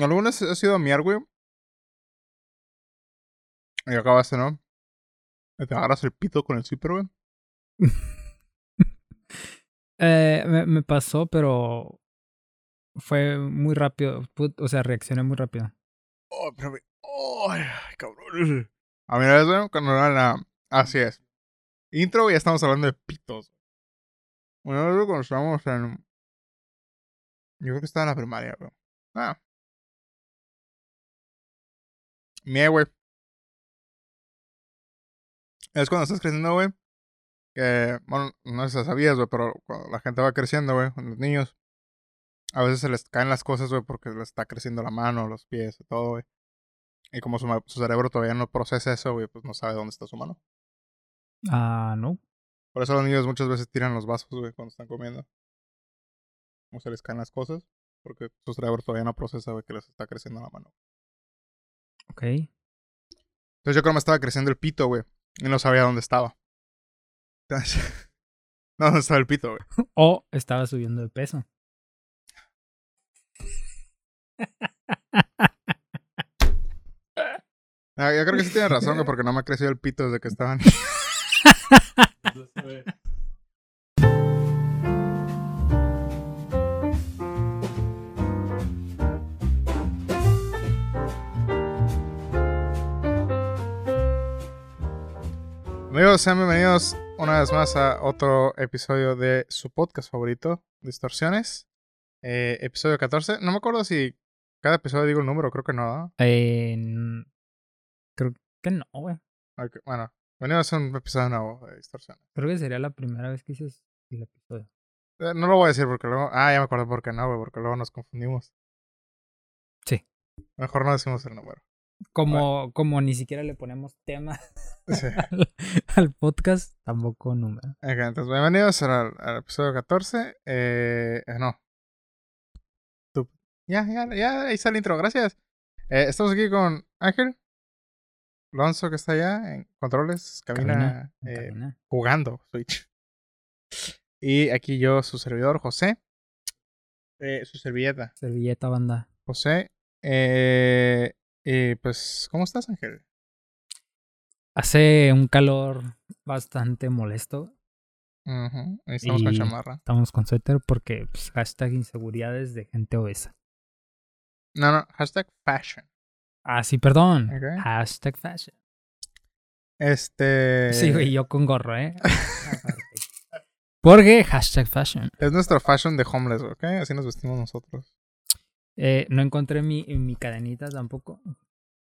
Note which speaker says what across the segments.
Speaker 1: ¿Algunas has ido a miar, güey? Y acabaste, ¿no? Y te agarras el pito con el zipper, güey.
Speaker 2: Eh, me, me pasó, pero fue muy rápido. Put- O sea, reaccioné muy rápido.
Speaker 1: Oh, pero güey. Ay, cabrón. A mí, ¿ves, güey? Cuando era la... Así es. Intro, ya estamos hablando de pitos. Una vez cuando estábamos en... Yo creo que estaba en la primaria, güey. Ah. Mie, güey. Es cuando estás creciendo, güey. Que, bueno, no sé si sabías, güey, pero cuando la gente va creciendo, güey, con los niños, a veces se les caen las cosas, güey, porque les está creciendo la mano, los pies y todo, güey. Y como su, su cerebro todavía no procesa eso, güey, pues no sabe dónde está su mano.
Speaker 2: Ah, no.
Speaker 1: Por eso los niños muchas veces tiran los vasos, güey, cuando están comiendo. O se les caen las cosas, porque su cerebro todavía no procesa, güey, que les está creciendo la mano.
Speaker 2: Ok.
Speaker 1: Entonces yo creo que me estaba creciendo el pito, güey, y no sabía dónde estaba. Entonces, no, dónde estaba el pito, güey.
Speaker 2: O estaba subiendo de peso.
Speaker 1: Ah, yo creo que sí tiene razón, güey, porque no me ha crecido el pito desde que estaban. Amigos, sean bienvenidos una vez más a otro episodio de su podcast favorito, Distorsiones. Eh, episodio 14. No me acuerdo si cada episodio digo el número, creo que no. ¿no?
Speaker 2: Eh, creo que no, güey.
Speaker 1: Bueno, venimos a un episodio nuevo de Distorsiones.
Speaker 2: Creo que sería la primera vez que hice el episodio.
Speaker 1: Eh, No lo voy a decir porque luego. Ah, ya me acuerdo por qué no, güey, porque luego nos confundimos.
Speaker 2: Sí.
Speaker 1: Mejor no decimos el número.
Speaker 2: Como, como ni siquiera le ponemos tema
Speaker 1: Sí.
Speaker 2: al, al podcast, tampoco número.
Speaker 1: Ok, entonces, bienvenidos al, al episodio 14. Eh, eh, no. Tú- Ya, ya, ya, ahí está el intro, gracias. Eh, estamos aquí con Ángel. Alonso que está allá en controles, cabina,
Speaker 2: Cabina,
Speaker 1: eh, jugando Switch. Y aquí yo, su servidor, José. Eh, su servilleta,
Speaker 2: Servilleta banda.
Speaker 1: José. Eh, y pues, ¿cómo estás, Ángel?
Speaker 2: Hace un calor bastante molesto.
Speaker 1: Ahí estamos con chamarra.
Speaker 2: Estamos con suéter porque pues, hashtag inseguridades de gente obesa.
Speaker 1: No, no, hashtag fashion.
Speaker 2: Ah, sí, perdón. Hashtag fashion.
Speaker 1: Este.
Speaker 2: Sí, güey, yo con gorro, ¿eh? Porque hashtag fashion.
Speaker 1: Es nuestro fashion de homeless, ¿ok? Así nos vestimos nosotros.
Speaker 2: Eh, no encontré mi, mi cadenita tampoco.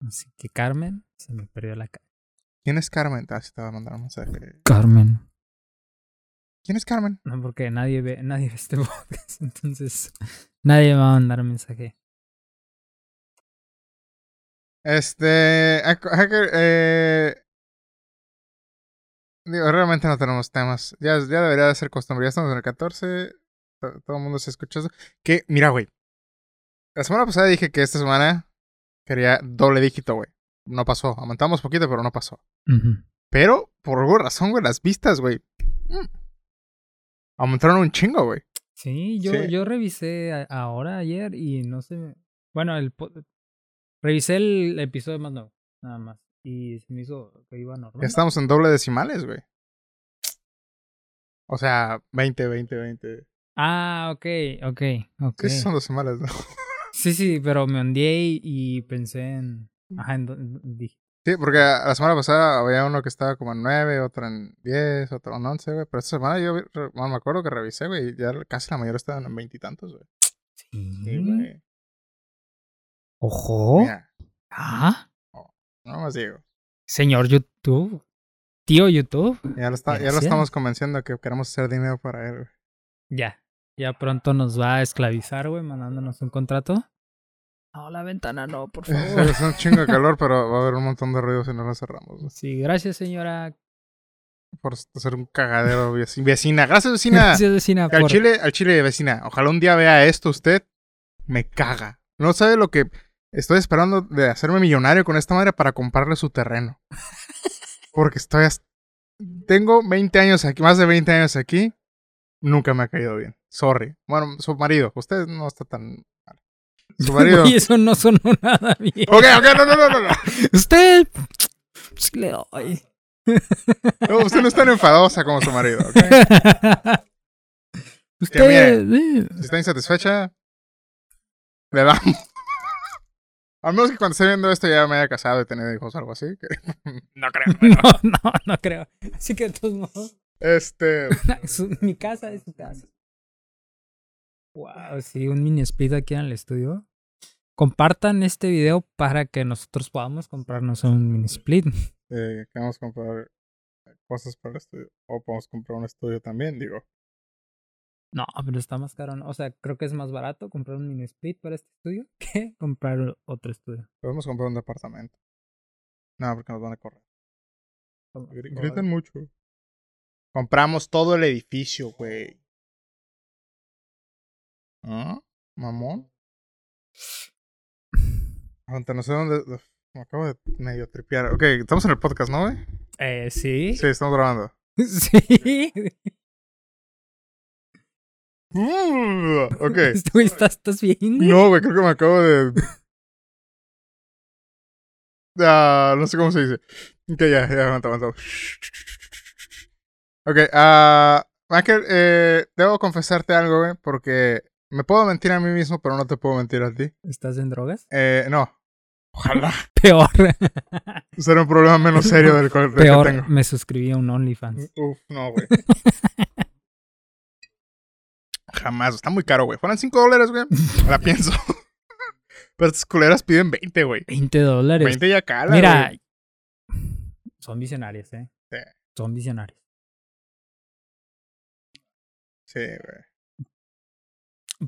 Speaker 2: Así que Carmen se me perdió la cadena.
Speaker 1: ¿Quién es Carmen? Ah, sí te va a mandar un mensaje.
Speaker 2: Carmen.
Speaker 1: ¿Quién es Carmen?
Speaker 2: No, porque nadie ve, nadie ve este podcast. Entonces, nadie me va a mandar un mensaje.
Speaker 1: Este. Hack- Hacker, eh. Digo, realmente no tenemos temas. Ya, ya debería de ser costumbre. Ya estamos en el 14. to- Todo el mundo se escucha eso. Que, mira, güey. La semana pasada dije que esta semana quería doble dígito, güey. No pasó. Aumentamos poquito, pero no pasó. Pero, por alguna razón, güey, las vistas, güey. mm, Aumentaron un chingo, güey.
Speaker 2: Sí, yo,
Speaker 1: Sí.
Speaker 2: yo revisé a- ahora, ayer, y no sé. Bueno, el revisé el episodio más nuevo, nada más. Y se me hizo que iba normal.
Speaker 1: Ya estamos en doble decimales, güey. O sea, 20, 20, 20.
Speaker 2: Ah, ok, ok, ok.
Speaker 1: Sí son decimales, ¿no?
Speaker 2: Sí, sí, pero me ondeé y, y pensé en. Ajá, en, en- dije.
Speaker 1: Sí, porque la semana pasada había uno que estaba como en 9, otro en 10, otro en 11, güey. Pero esta semana yo bueno, me acuerdo que revisé, güey, y ya casi la mayoría estaban en veintitantos, güey. Sí,
Speaker 2: Sí,
Speaker 1: güey.
Speaker 2: Ojo.
Speaker 1: Mira,
Speaker 2: Ah,
Speaker 1: no más digo.
Speaker 2: señor YouTube. Tío YouTube.
Speaker 1: Ya lo, está, ya lo estamos convenciendo que queremos hacer dinero para él, güey.
Speaker 2: Ya. Ya pronto nos va a esclavizar, güey, mandándonos un contrato. No, la ventana no, por favor.
Speaker 1: Es un chingo de calor, pero va a haber un montón de ruido si no lo cerramos. güey.
Speaker 2: sí, gracias, señora.
Speaker 1: Por hacer un cagadero, veci- vecina. Gracias, vecina.
Speaker 2: Gracias, vecina.
Speaker 1: Que Al
Speaker 2: por-
Speaker 1: chile, al chile, vecina. Ojalá un día vea esto usted. Me caga. No sabe lo que estoy esperando de hacerme millonario con esta madre para comprarle su terreno. Porque estoy... hasta- Tengo 20 años aquí, más de 20 años aquí. Nunca me ha caído bien. Sorry. Bueno, su marido. Usted no está tan mal. Su marido.
Speaker 2: Güey, eso no sonó nada bien.
Speaker 1: Ok, ok, no, no, no, no.
Speaker 2: Usted. pues, le doy.
Speaker 1: No, usted no es tan enfadosa como su marido, ¿ok?
Speaker 2: Usted.
Speaker 1: Si está insatisfecha, le damos. Al menos que cuando esté viendo esto ya me haya casado y tenido hijos o algo así. que- no creo.
Speaker 2: No, no, no creo. Así que de todos modos.
Speaker 1: Este.
Speaker 2: mi casa es su casa. Wow, sí, un mini split aquí en el estudio. Compartan este video para que nosotros podamos comprarnos un mini split.
Speaker 1: eh, queremos comprar cosas para el estudio. O podemos comprar un estudio también, digo.
Speaker 2: No, pero está más caro. ¿no? O sea, creo que es más barato comprar un mini split para este estudio que comprar otro estudio.
Speaker 1: Podemos comprar un departamento. No, porque nos van a correr. Gritan mucho. Compramos todo el edificio, güey. ¿Ah? ¿Mamón? Aguanta, no sé dónde. Me acabo de medio tripear. Ok, estamos en el podcast, ¿no, güey?
Speaker 2: Eh, sí.
Speaker 1: Sí, estamos grabando.
Speaker 2: Sí.
Speaker 1: ok.
Speaker 2: Este güey, ¿estás, ¿estás bien?
Speaker 1: No, güey, creo que me acabo de. Ah, no sé cómo se dice. Ok, ya, ya, aguanta, aguanta. Ok, ah. Michael, eh, debo confesarte algo, güey, porque me puedo mentir a mí mismo, pero no te puedo mentir a ti.
Speaker 2: ¿Estás en drogas?
Speaker 1: Eh, no. Ojalá.
Speaker 2: Peor.
Speaker 1: Será un problema menos serio del, del que
Speaker 2: Peor,
Speaker 1: tengo.
Speaker 2: me suscribí a un OnlyFans.
Speaker 1: Uf, no, güey. Jamás, está muy caro, güey. Fueran 5 dólares, güey. La pienso. Pero estas culeras piden 20, güey.
Speaker 2: 20 dólares.
Speaker 1: 20 ya cala,
Speaker 2: Mira, son visionarios, ¿eh?
Speaker 1: Sí.
Speaker 2: Son visionarios.
Speaker 1: Sí, güey.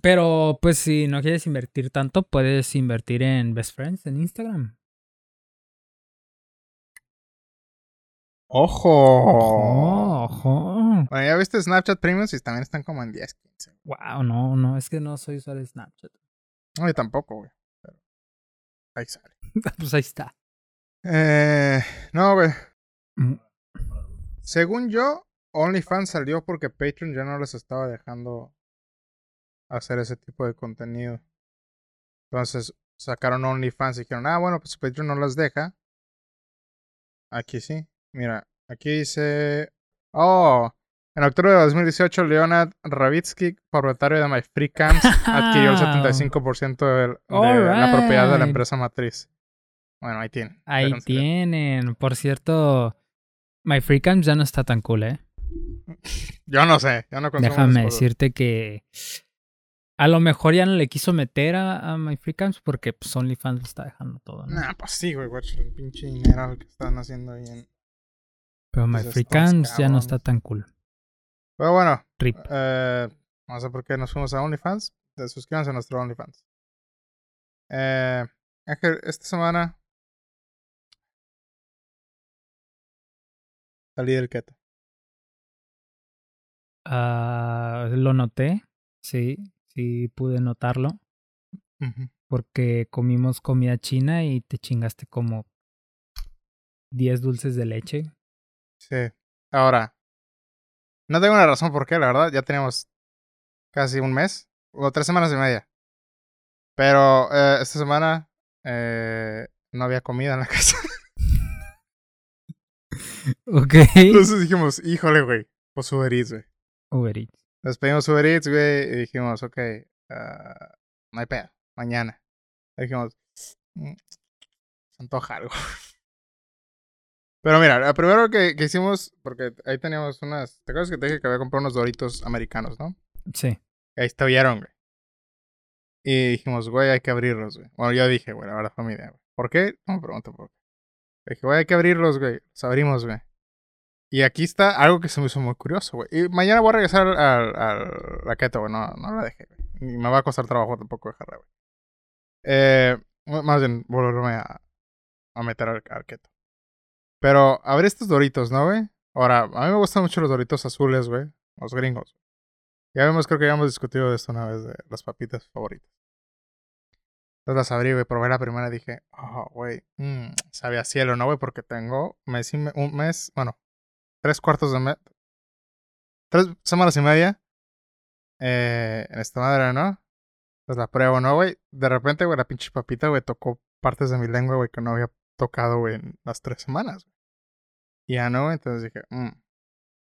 Speaker 2: Pero, pues, si no quieres invertir tanto, puedes invertir en Best Friends en Instagram.
Speaker 1: ¡Ojo!
Speaker 2: Ojo, ojo.
Speaker 1: Bueno, ya viste Snapchat Premium y también están como en 10, 15.
Speaker 2: Wow, no, no, es que no soy usuario de Snapchat.
Speaker 1: No, yo tampoco, güey. Pero ahí sale.
Speaker 2: pues ahí está.
Speaker 1: Eh, no, güey.
Speaker 2: Mm,
Speaker 1: Según yo, OnlyFans salió porque Patreon ya no les estaba dejando hacer ese tipo de contenido. Entonces sacaron OnlyFans y dijeron, ah, bueno, pues Patreon no las deja. Aquí sí. Mira, aquí dice... Oh, en octubre de 2018, Leonard Ravitsky, propietario de My Free Camps, adquirió el 75% del- de, la propiedad de la empresa matriz. Bueno, ahí tienen.
Speaker 2: Ahí tienen. Por cierto, My Free Camps ya no está tan cool, ¿eh?
Speaker 1: Yo no sé, yo no
Speaker 2: Déjame decirte que a lo mejor ya no le quiso meter a, a porque pues, OnlyFans lo está dejando todo, ¿no?
Speaker 1: Nah, pues sí, güey, guacho, el pinche dinero que están haciendo ahí en...
Speaker 2: Pero My
Speaker 1: pues
Speaker 2: ya no está tan cool.
Speaker 1: Pero bueno,
Speaker 2: Rip.
Speaker 1: eh, no sé por qué nos fuimos a OnlyFans. Suscríbanse a nuestro OnlyFans. Eh, Ángel, esta semana salí del keto.
Speaker 2: Ah, lo noté, sí, sí pude notarlo. Porque comimos comida china y te chingaste como 10 dulces de leche.
Speaker 1: Sí. Ahora, no tengo una razón por qué, la verdad. Ya teníamos casi un mes, o tres semanas y media. Pero eh, esta semana eh, no había comida en la casa.
Speaker 2: Ok.
Speaker 1: Entonces dijimos, híjole, güey, pues Uber Eats, güey.
Speaker 2: Uber Eats.
Speaker 1: Nos pedimos Uber Eats, güey, y dijimos, ok, ah, no hay pedo, mañana. Y dijimos, "Mm, se antoja algo. Pero mira, lo primero que, que hicimos, porque ahí teníamos unas, ¿te acuerdas que te dije que había comprado unos doritos americanos, no?
Speaker 2: Sí.
Speaker 1: Ahí estuvieron, güey. Y dijimos, güey, hay que abrirlos, güey. Bueno, yo dije, güey, la verdad fue mi idea, güey. ¿Por qué? No me pregunto por qué. Dije, güey, hay que abrirlos, güey. Los abrimos, güey. Y aquí está algo que se me hizo muy curioso, güey. Y mañana voy a regresar al, al, la keto, güey. No, no la dejé, güey. Y me va a costar trabajo tampoco dejarla, güey. Eh, más bien, volverme a, a meter al, al keto. Pero abrir estos doritos, ¿no, güey? Ahora, a mí me gustan mucho los doritos azules, güey. Los gringos. Ya vemos, creo que ya hemos discutido de esto una vez, de las papitas favoritas. Entonces las abrí, güey, probé la primera y dije, oh, güey, mm, sabe a cielo, ¿no, güey? Porque tengo mes y me- un mes, bueno, tres cuartos de tres semanas y media eh, en esta madre, ¿no? Pues la pruebo, ¿no, güey? De repente, güey, la pinche papita, güey, tocó partes de mi lengua, güey, que no había tocado, güey, en las tres semanas. Güey. Y ya no, güey, entonces dije, mmm.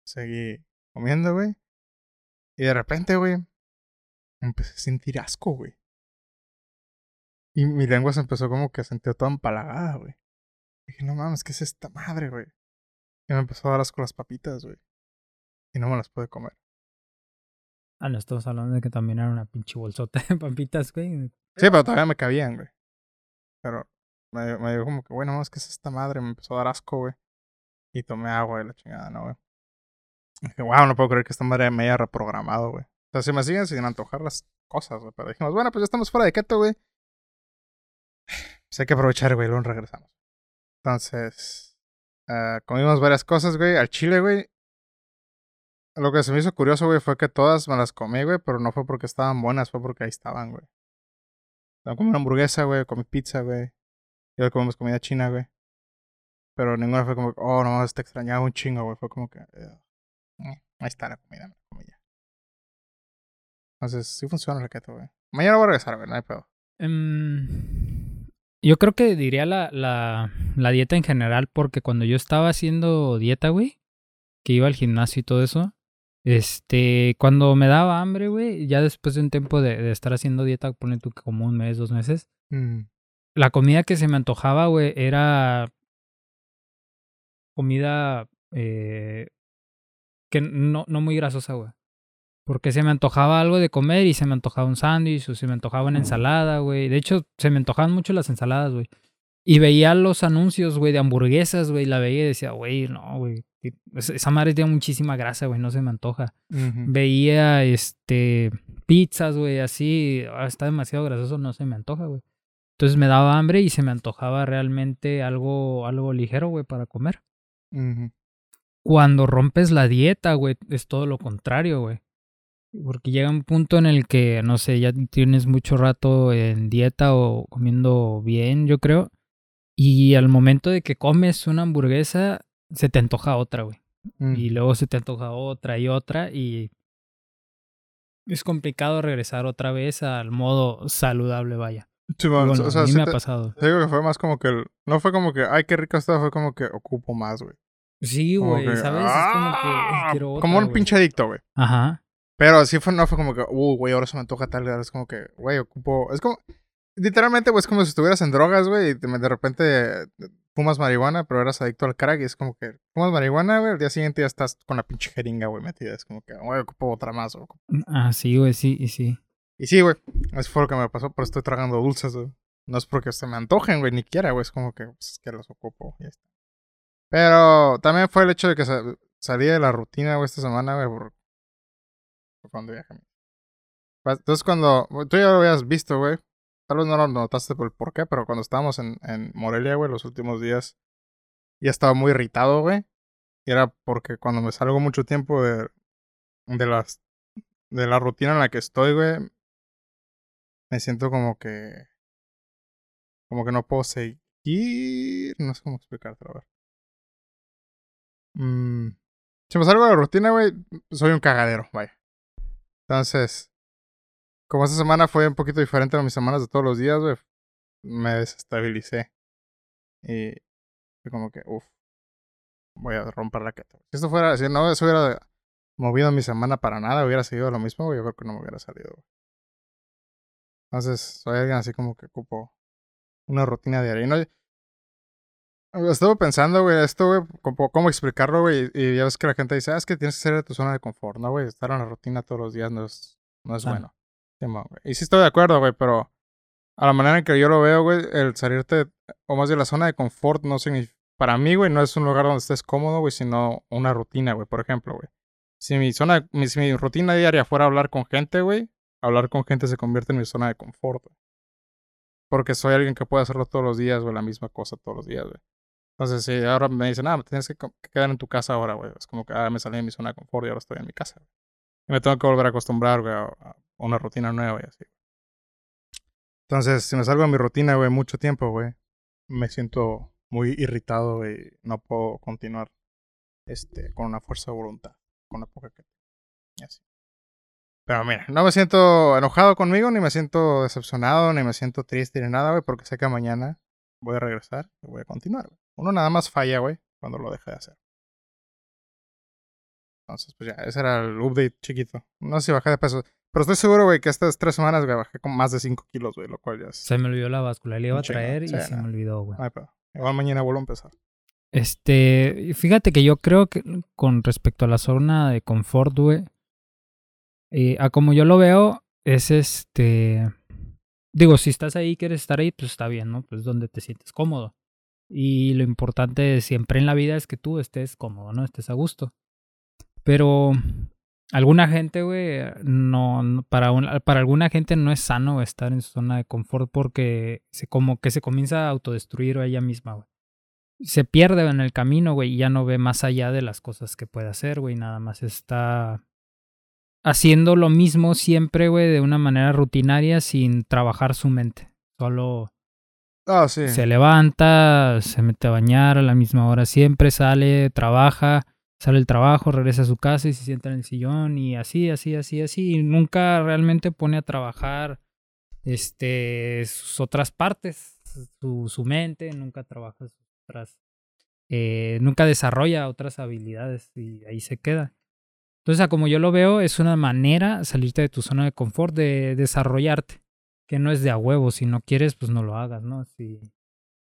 Speaker 1: Seguí comiendo, güey. Y de repente, güey, empecé a sentir asco, güey. Y mi lengua se empezó como que a sentir toda empalagada, güey. Dije, no mames, ¿qué es esta madre, güey? Y me empezó a dar asco las papitas, güey. Y no me las pude comer.
Speaker 2: Ah, no, estamos hablando de que también era una pinche bolsota de papitas, güey.
Speaker 1: Sí, pero todavía me cabían, güey. Pero me, me dijo como que, bueno, mames, ¿qué es esta madre? Me empezó a dar asco, güey. Y tomé agua y la chingada, ¿no, güey? Dije, wow, no puedo creer que esta madre me haya reprogramado, güey. O sea, si me siguen sin antojar las cosas, güey. Pero dijimos, bueno, pues ya estamos fuera de keto, güey. Pues hay que aprovechar, güey, luego regresamos. Entonces, uh, comimos varias cosas, güey. Al chile, güey. Lo que se me hizo curioso, güey, fue que todas me las comí, güey, pero no fue porque estaban buenas, fue porque ahí estaban, güey. Comí una hamburguesa, güey, comí pizza, güey. Y hoy comimos comida china, güey. Pero ninguna fue como, oh, no, te extrañaba un chingo, güey. Fue como que, eh, ahí está la comida, la comida. Entonces, sí funciona el keto, güey. Mañana voy a regresar, güey, no hay pedo.
Speaker 2: Um, yo creo que diría la, la, la dieta en general, porque cuando yo estaba haciendo dieta, güey, que iba al gimnasio y todo eso, este, cuando me daba hambre, güey, ya después de un tiempo de, de estar haciendo dieta, pone tú que como un mes, dos meses,
Speaker 1: Mm.
Speaker 2: la comida que se me antojaba, güey, era comida eh, que no, no muy grasosa, güey. Porque se me antojaba algo de comer y se me antojaba un sándwich o se me antojaba una ensalada, güey. De hecho, se me antojaban mucho las ensaladas, güey. Y veía los anuncios, güey, de hamburguesas, güey. La veía y decía, güey, no, güey. Esa madre tiene muchísima grasa, güey. No se me antoja.
Speaker 1: Uh -huh.
Speaker 2: Veía, este, pizzas, güey, así. Ah, está demasiado grasoso, no se me antoja, güey. Entonces me daba hambre y se me antojaba realmente algo, algo ligero, güey, para comer.
Speaker 1: Uh -huh.
Speaker 2: Cuando rompes la dieta, güey, es todo lo contrario, güey. Porque llega un punto en el que, no sé, ya tienes mucho rato en dieta o comiendo bien, yo creo. Y al momento de que comes una hamburguesa, se te antoja otra, güey.
Speaker 1: Mm.
Speaker 2: Y luego se te antoja otra y otra. Y es complicado regresar otra vez al modo saludable, vaya.
Speaker 1: Sí, bueno,
Speaker 2: Bueno,
Speaker 1: o sea,
Speaker 2: a mí
Speaker 1: sí
Speaker 2: me
Speaker 1: te-
Speaker 2: ha pasado.
Speaker 1: te digo que fue más como que el- no fue como que ay qué rico está, fue como que ocupo más, güey.
Speaker 2: Sí, güey, ¿sabes? Es como que
Speaker 1: ¡ah!
Speaker 2: "Ay, quiero otra,
Speaker 1: como un
Speaker 2: güey".
Speaker 1: pinche adicto, güey.
Speaker 2: Ajá.
Speaker 1: Pero sí fue, no fue como que, uh, güey, ahora se me antoja tal, es como que, güey, ocupo. Es como, literalmente, güey, es como si estuvieras en drogas, güey, y de repente eh, fumas marihuana, pero eras adicto al crack, y es como que fumas marihuana, güey, al día siguiente ya estás con la pinche jeringa, güey, metida. Es como que, güey, ocupo otra más, güey.
Speaker 2: Ah, sí, güey, sí, y sí.
Speaker 1: Y sí, güey, eso fue lo que me pasó, pero estoy tragando dulces, güey. No es porque se me antojen, güey, ni quiera, güey, es como que, pues, es que los ocupo, ya está. Pero también fue el hecho de que sa- salí de la rutina, güey, esta semana, güey, por, Pues, Entonces cuando, tú ya lo habías visto, güey, tal vez no lo notaste por el por qué, pero cuando estábamos en, en Morelia, güey, los últimos días, ya estaba muy irritado, güey. Y era porque cuando me salgo mucho tiempo de, de las de la rutina en la que estoy, güey, me siento como que como que no puedo seguir, no sé cómo explicártelo, a ver. Mm, si me salgo de la rutina, güey, soy un cagadero, vaya. Entonces, como esta semana fue un poquito diferente a mis semanas de todos los días, me desestabilicé. Y fue como que, uff, voy a romper la queta. Si esto fuera, si no se hubiera movido mi semana para nada, hubiera seguido lo mismo, güey, yo creo que no me hubiera salido. Entonces, soy alguien así como que ocupo una rutina diaria. Estuve pensando, güey, esto, güey, cómo, cómo explicarlo, güey. Y ya ves que la gente dice, ah, es que tienes que salir de tu zona de confort, ¿no, güey? Estar en la rutina todos los días no es, no es
Speaker 2: Ah.
Speaker 1: bueno. Simón, güey. Y sí estoy de acuerdo, güey, pero a la manera en que yo lo veo, güey, el salirte, o más de la zona de confort, no significa. Para mí, güey, no es un lugar donde estés cómodo, güey, sino una rutina, güey. Por ejemplo, güey. Si mi zona, mi, si mi rutina diaria fuera hablar con gente, güey, hablar con gente se convierte en mi zona de confort, güey. Porque soy alguien que puede hacerlo todos los días, güey, la misma cosa todos los días, güey. Entonces, si ahora me dicen, ah, tienes que, quedar en tu casa ahora, güey. Es como que, ah, me salí de mi zona de confort y ahora estoy en mi casa. güey. Y me tengo que volver a acostumbrar, güey, a, una rutina nueva y así. Entonces, si me salgo de mi rutina, güey, mucho tiempo, güey, me siento muy irritado, güey. No puedo continuar este, con una fuerza de voluntad, con la poca que. Y así. Pero mira, no me siento enojado conmigo, ni me siento decepcionado, ni me siento triste, ni nada, güey, porque sé que mañana voy a regresar y voy a continuar, güey. Uno nada más falla, güey, cuando lo deja de hacer. Entonces, pues ya, ese era el update chiquito. No sé si bajé de peso. Pero estoy seguro, güey, que estas tres semanas, güey, bajé con más de 5 kilos, güey, lo cual ya es...
Speaker 2: Se me olvidó la báscula, le iba a traer y se me olvidó, güey.
Speaker 1: No hay pedo. Igual mañana vuelvo a empezar.
Speaker 2: Este, fíjate que yo creo que con respecto a la zona de confort, güey, eh, a como yo lo veo, es este, digo, si estás ahí, quieres estar ahí, pues está bien, ¿no? Pues donde te sientes cómodo. Y lo importante siempre en la vida es que tú estés cómodo, ¿no? Estés a gusto. Pero alguna gente, güey, no, para, para alguna gente no es sano estar en su zona de confort porque se, como que se comienza a autodestruir a ella misma, güey se pierde en el camino, güey, y ya no ve más allá de las cosas que puede hacer, güey, nada más está haciendo lo mismo siempre, güey, de una manera rutinaria sin trabajar su mente. Solo
Speaker 1: Ah,
Speaker 2: se levanta, se mete a bañar a la misma hora siempre, sale, trabaja, sale el trabajo, regresa a su casa y se sienta en el sillón y así, así, así, así, y nunca realmente pone a trabajar este sus otras partes, su, su mente, nunca trabaja sus otras, eh, nunca desarrolla otras habilidades y ahí se queda. Entonces, como yo lo veo, es una manera salirte de tu zona de confort, de desarrollarte que no es de a huevo. Si no quieres, pues no lo hagas, ¿no? Si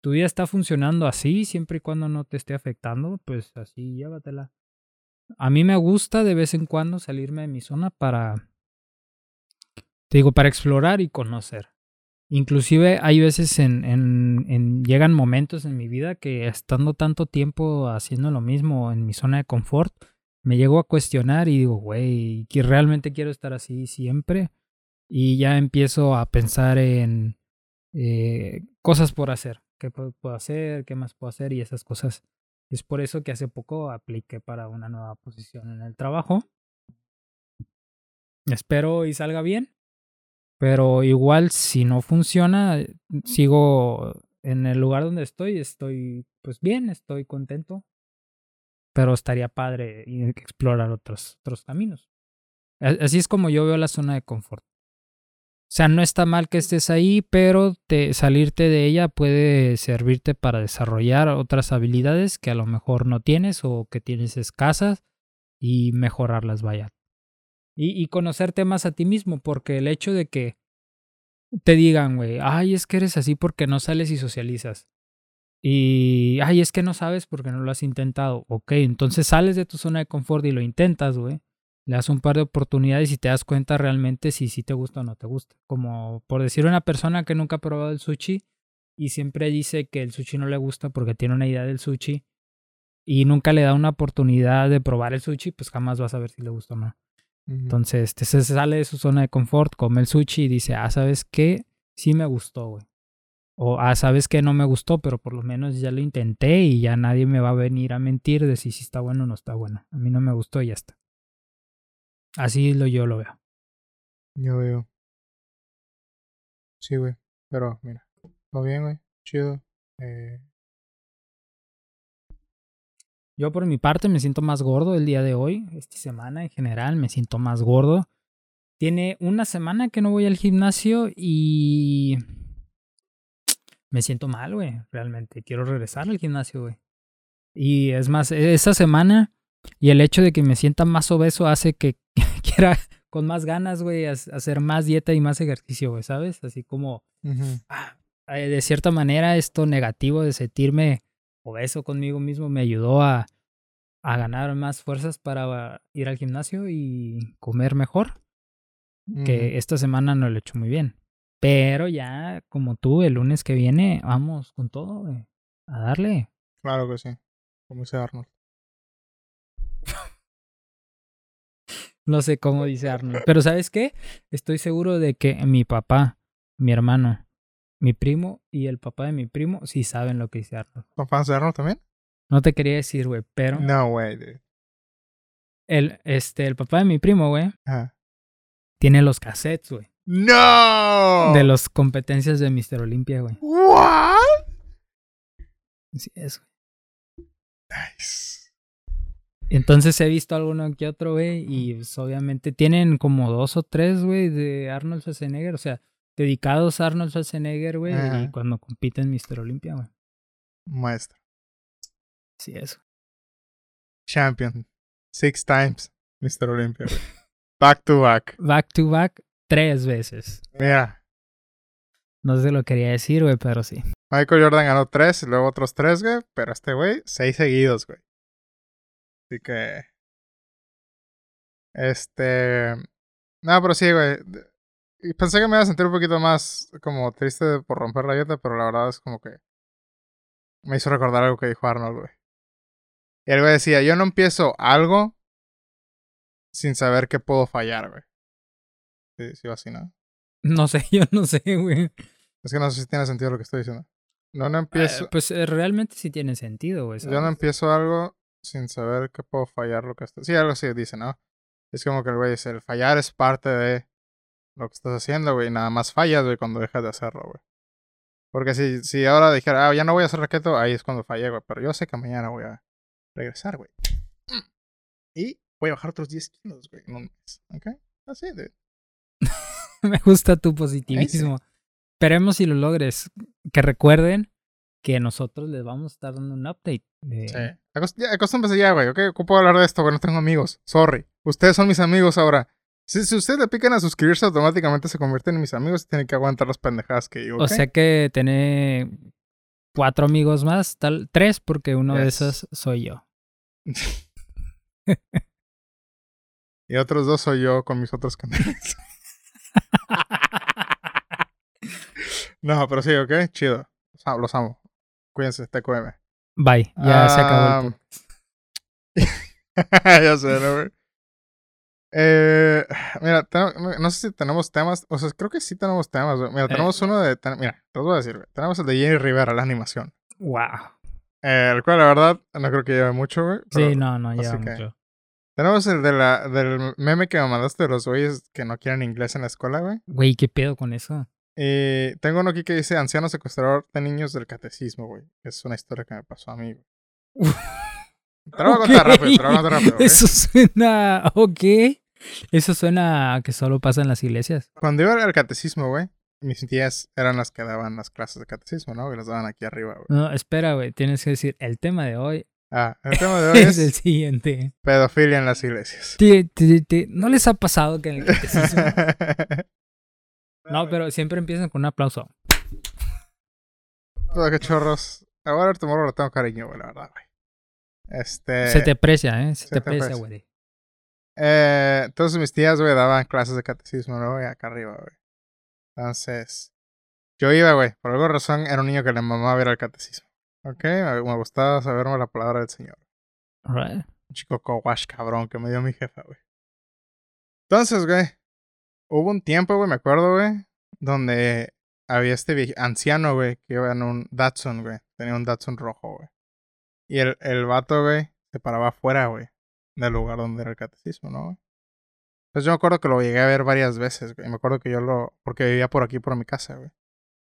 Speaker 2: tu vida está funcionando así, siempre y cuando no te esté afectando, pues así llévatela. A mí me gusta de vez en cuando salirme de mi zona para, te digo, para explorar y conocer. Inclusive hay veces en, en, llegan momentos en mi vida que estando tanto tiempo haciendo lo mismo en mi zona de confort, me llego a cuestionar y digo, güey, realmente quiero estar así siempre y ya empiezo a pensar en eh, cosas por hacer, qué pu- puedo hacer, qué más puedo hacer y esas cosas. Es por eso que hace poco apliqué para una nueva posición en el trabajo. Espero y salga bien, pero igual si no funciona, eh, sigo en el lugar donde estoy, estoy pues bien, estoy contento, pero estaría padre a explorar otros, otros caminos. Así es como yo veo la zona de confort. Sea, no está mal que estés ahí, pero te, salirte de ella puede servirte para desarrollar otras habilidades que a lo mejor no tienes o que tienes escasas y mejorarlas, vaya. Y, y conocerte más a ti mismo, porque el hecho de que te digan, güey, ay, es que eres así porque no sales y socializas. Y, ay, es que no sabes porque no lo has intentado. Ok, entonces sales de tu zona de confort y lo intentas, güey le das un par de oportunidades y te das cuenta realmente si sí te gusta o no te gusta. Como por decir una persona que nunca ha probado el sushi y siempre dice que el sushi no le gusta porque tiene una idea del sushi y nunca le da una oportunidad de probar el sushi, pues jamás vas a ver si le gusta o no. Entonces, este, se sale de su zona de confort, come el sushi y dice, ah, ¿sabes qué? Sí me gustó, güey. O, ah, ¿sabes qué? No me gustó, pero por lo menos ya lo intenté y ya nadie me va a venir a mentir de si, si está bueno o no está bueno. A mí no me gustó y ya está. Así lo yo lo veo.
Speaker 1: Yo veo. Sí, güey. Pero, mira. Todo bien, güey. Chido. Eh,
Speaker 2: Yo por mi parte me siento más gordo el día de hoy, esta semana en general me siento más gordo. Tiene una semana que no voy al gimnasio y me siento mal, güey, realmente. Quiero regresar al gimnasio, güey. Y es más, esa semana y el hecho de que me sienta más obeso hace que quiera con más ganas, güey, ha- hacer más dieta y más ejercicio, güey, ¿sabes? Así como ah, eh, de cierta manera esto negativo de sentirme obeso conmigo mismo me ayudó a, a ganar más fuerzas para ir al gimnasio y comer mejor, que esta semana no lo he hecho muy bien. Pero ya, como tú, el lunes que viene, vamos con todo, güey, a darle.
Speaker 1: Claro que sí. Como dice Arnold.
Speaker 2: No sé cómo dice Arnold. Pero ¿sabes qué? Estoy seguro de que mi papá, mi hermano, mi primo y el papá de mi primo sí saben lo que dice Arnold.
Speaker 1: ¿Son fans de Arnold también?
Speaker 2: No te quería decir, güey, pero
Speaker 1: No, güey. dude.
Speaker 2: el, este, el papá de mi primo, güey, tiene los cassettes, güey.
Speaker 1: ¡No!
Speaker 2: De las competencias de Mr. Olympia, güey.
Speaker 1: ¿What?
Speaker 2: Así es, güey.
Speaker 1: Nice.
Speaker 2: Entonces he visto alguno que otro, güey, y pues, obviamente tienen como dos o tres, güey, de Arnold Schwarzenegger, o sea, dedicados a Arnold Schwarzenegger, güey, y cuando compiten Mr. Olympia, güey.
Speaker 1: Maestro.
Speaker 2: Sí, eso.
Speaker 1: Champion. Six times. Mr. Olympia, güey. Back to back.
Speaker 2: Back to back, tres veces.
Speaker 1: Mira.
Speaker 2: No se lo quería decir, güey, pero sí.
Speaker 1: Michael Jordan ganó tres luego otros tres, güey. Pero este güey, seis seguidos, güey. Así que. Este. No, pero sí, güey. Pensé que me iba a sentir un poquito más como triste por romper la dieta, pero la verdad es como que. Me hizo recordar algo que dijo Arnold, güey. Y el güey decía: Yo no empiezo algo sin saber que puedo fallar, güey. Sí, sí, así, ¿no?
Speaker 2: No sé, yo no sé, güey.
Speaker 1: Es que no sé si tiene sentido lo que estoy diciendo. No, no
Speaker 2: Eh,
Speaker 1: empiezo.
Speaker 2: pues eh, realmente sí tiene sentido, güey.
Speaker 1: Yo no empiezo algo sin saber que puedo fallar lo que estoy. Sí, algo así dice, ¿no? Es como que el güey dice, el fallar es parte de lo que estás haciendo, güey. Nada más fallas, güey, cuando dejas de hacerlo, güey. Porque si, si ahora dijera, ah, ya no voy a hacer raqueto, ahí es cuando fallé, güey. Pero yo sé que mañana voy a regresar, güey. Y voy a bajar otros 10 kilos, güey, en un mes. ¿Ok? Así de.
Speaker 2: Me gusta tu positivismo. Esperemos si lo logres. Que recuerden que nosotros les vamos a estar dando un update. De-
Speaker 1: Sí. Acost- ya, Acostúmbrese ya, güey, ¿ok? ¿Cómo puedo hablar de esto, güey? No tengo amigos. Sorry. Ustedes son mis amigos ahora. Si, si ustedes le pican a suscribirse, automáticamente se convierten en mis amigos y tienen que aguantar las pendejadas que digo, ¿ok?
Speaker 2: O sea que tener cuatro amigos más, tal, tres, porque uno de esos soy yo.
Speaker 1: Y otros dos soy yo con mis otros canales. no, pero sí, ¿ok? Chido. Los amo. Los amo. Cuídense, TQM.
Speaker 2: Bye, ya se acabó
Speaker 1: Ah,
Speaker 2: el podcast.
Speaker 1: ya sé, ¿no, güey? Eh, mira, no sé si tenemos temas. O sea, creo que sí tenemos temas, güey. Mira,
Speaker 2: Eh.
Speaker 1: tenemos uno de. ten- mira, te los voy a decir, güey. Tenemos el de Jenny Rivera, la animación.
Speaker 2: Wow.
Speaker 1: Eh, el cual, la verdad, no creo que lleve mucho, güey. pero
Speaker 2: Sí, no, no, lleva mucho.
Speaker 1: Tenemos el de la, del meme que me mandaste de los güeyes que no quieren inglés en la escuela, güey.
Speaker 2: Güey, ¿qué pedo con eso?
Speaker 1: Y tengo uno aquí que dice anciano secuestrador de niños del catecismo, güey. Es una historia que me pasó a mí, güey. Te lo voy a contar
Speaker 2: Ok.
Speaker 1: rápido, te lo voy a contar rápido.
Speaker 2: Eso suena. Ok. Eso suena a que solo pasa en las iglesias.
Speaker 1: Cuando iba al catecismo, güey, mis tías eran las que daban las clases de catecismo, ¿no? Y las daban aquí arriba, güey.
Speaker 2: No, espera, güey. Tienes que decir, el tema de hoy
Speaker 1: Ah, el tema de hoy
Speaker 2: es el siguiente.
Speaker 1: pedofilia en las iglesias.
Speaker 2: Ti- ti- ti- ¿No les ha pasado que en el catecismo... No, pero siempre empiezan con un aplauso.
Speaker 1: Todo que chorros. Ahora tu morro lo tengo cariño, güey, la verdad, güey. Este.
Speaker 2: Se te aprecia, ¿eh? Se,
Speaker 1: se
Speaker 2: te
Speaker 1: te
Speaker 2: aprecia, güey.
Speaker 1: Eh, entonces mis tías, güey, daban clases de catecismo, ¿no? güey? Acá arriba, güey. Entonces, yo iba, güey. Por alguna razón era un niño que le mamaba ver al catecismo. ¿Ok? Me, me gustaba saberme la palabra del Señor.
Speaker 2: Alright.
Speaker 1: Un chico cowash cabrón que me dio mi jefa, güey. Entonces, güey, hubo un tiempo, güey, me acuerdo, güey, donde había este anciano, güey, que iba en un Datsun, güey. Tenía un Datsun rojo, güey. Y el, el vato, güey, se paraba afuera, güey, del lugar donde era el catecismo, ¿no, güey? Entonces yo me acuerdo que lo llegué a ver varias veces, güey. Me acuerdo que yo lo... Porque vivía por aquí, por mi casa, güey.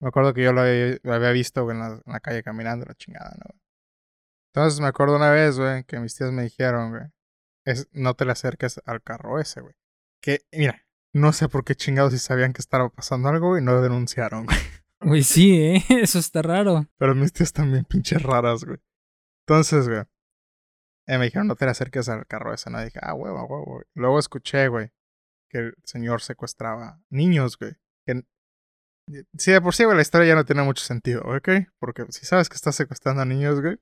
Speaker 1: Me acuerdo que yo lo había, lo había visto, güey, en la, en la calle caminando, la chingada, ¿no? güey? Entonces me acuerdo una vez, güey, que mis tías me dijeron, güey, es, no te le acerques al carro ese, güey. Que, mira, no sé por qué chingados si sabían que estaba pasando algo y no lo denunciaron, güey.
Speaker 2: Güey, sí, ¿eh? Eso está raro.
Speaker 1: Pero mis tías también pinches raras, güey. Entonces, güey, eh, me dijeron, no te le acerques al carro ese, ¿no? Y dije, ah, huevo, huevo, güey. Luego escuché, güey, que el señor secuestraba niños, güey. Que... Sí, de por sí, güey, la historia ya no tiene mucho sentido, ¿ok? Porque si sabes que estás secuestrando a niños, güey,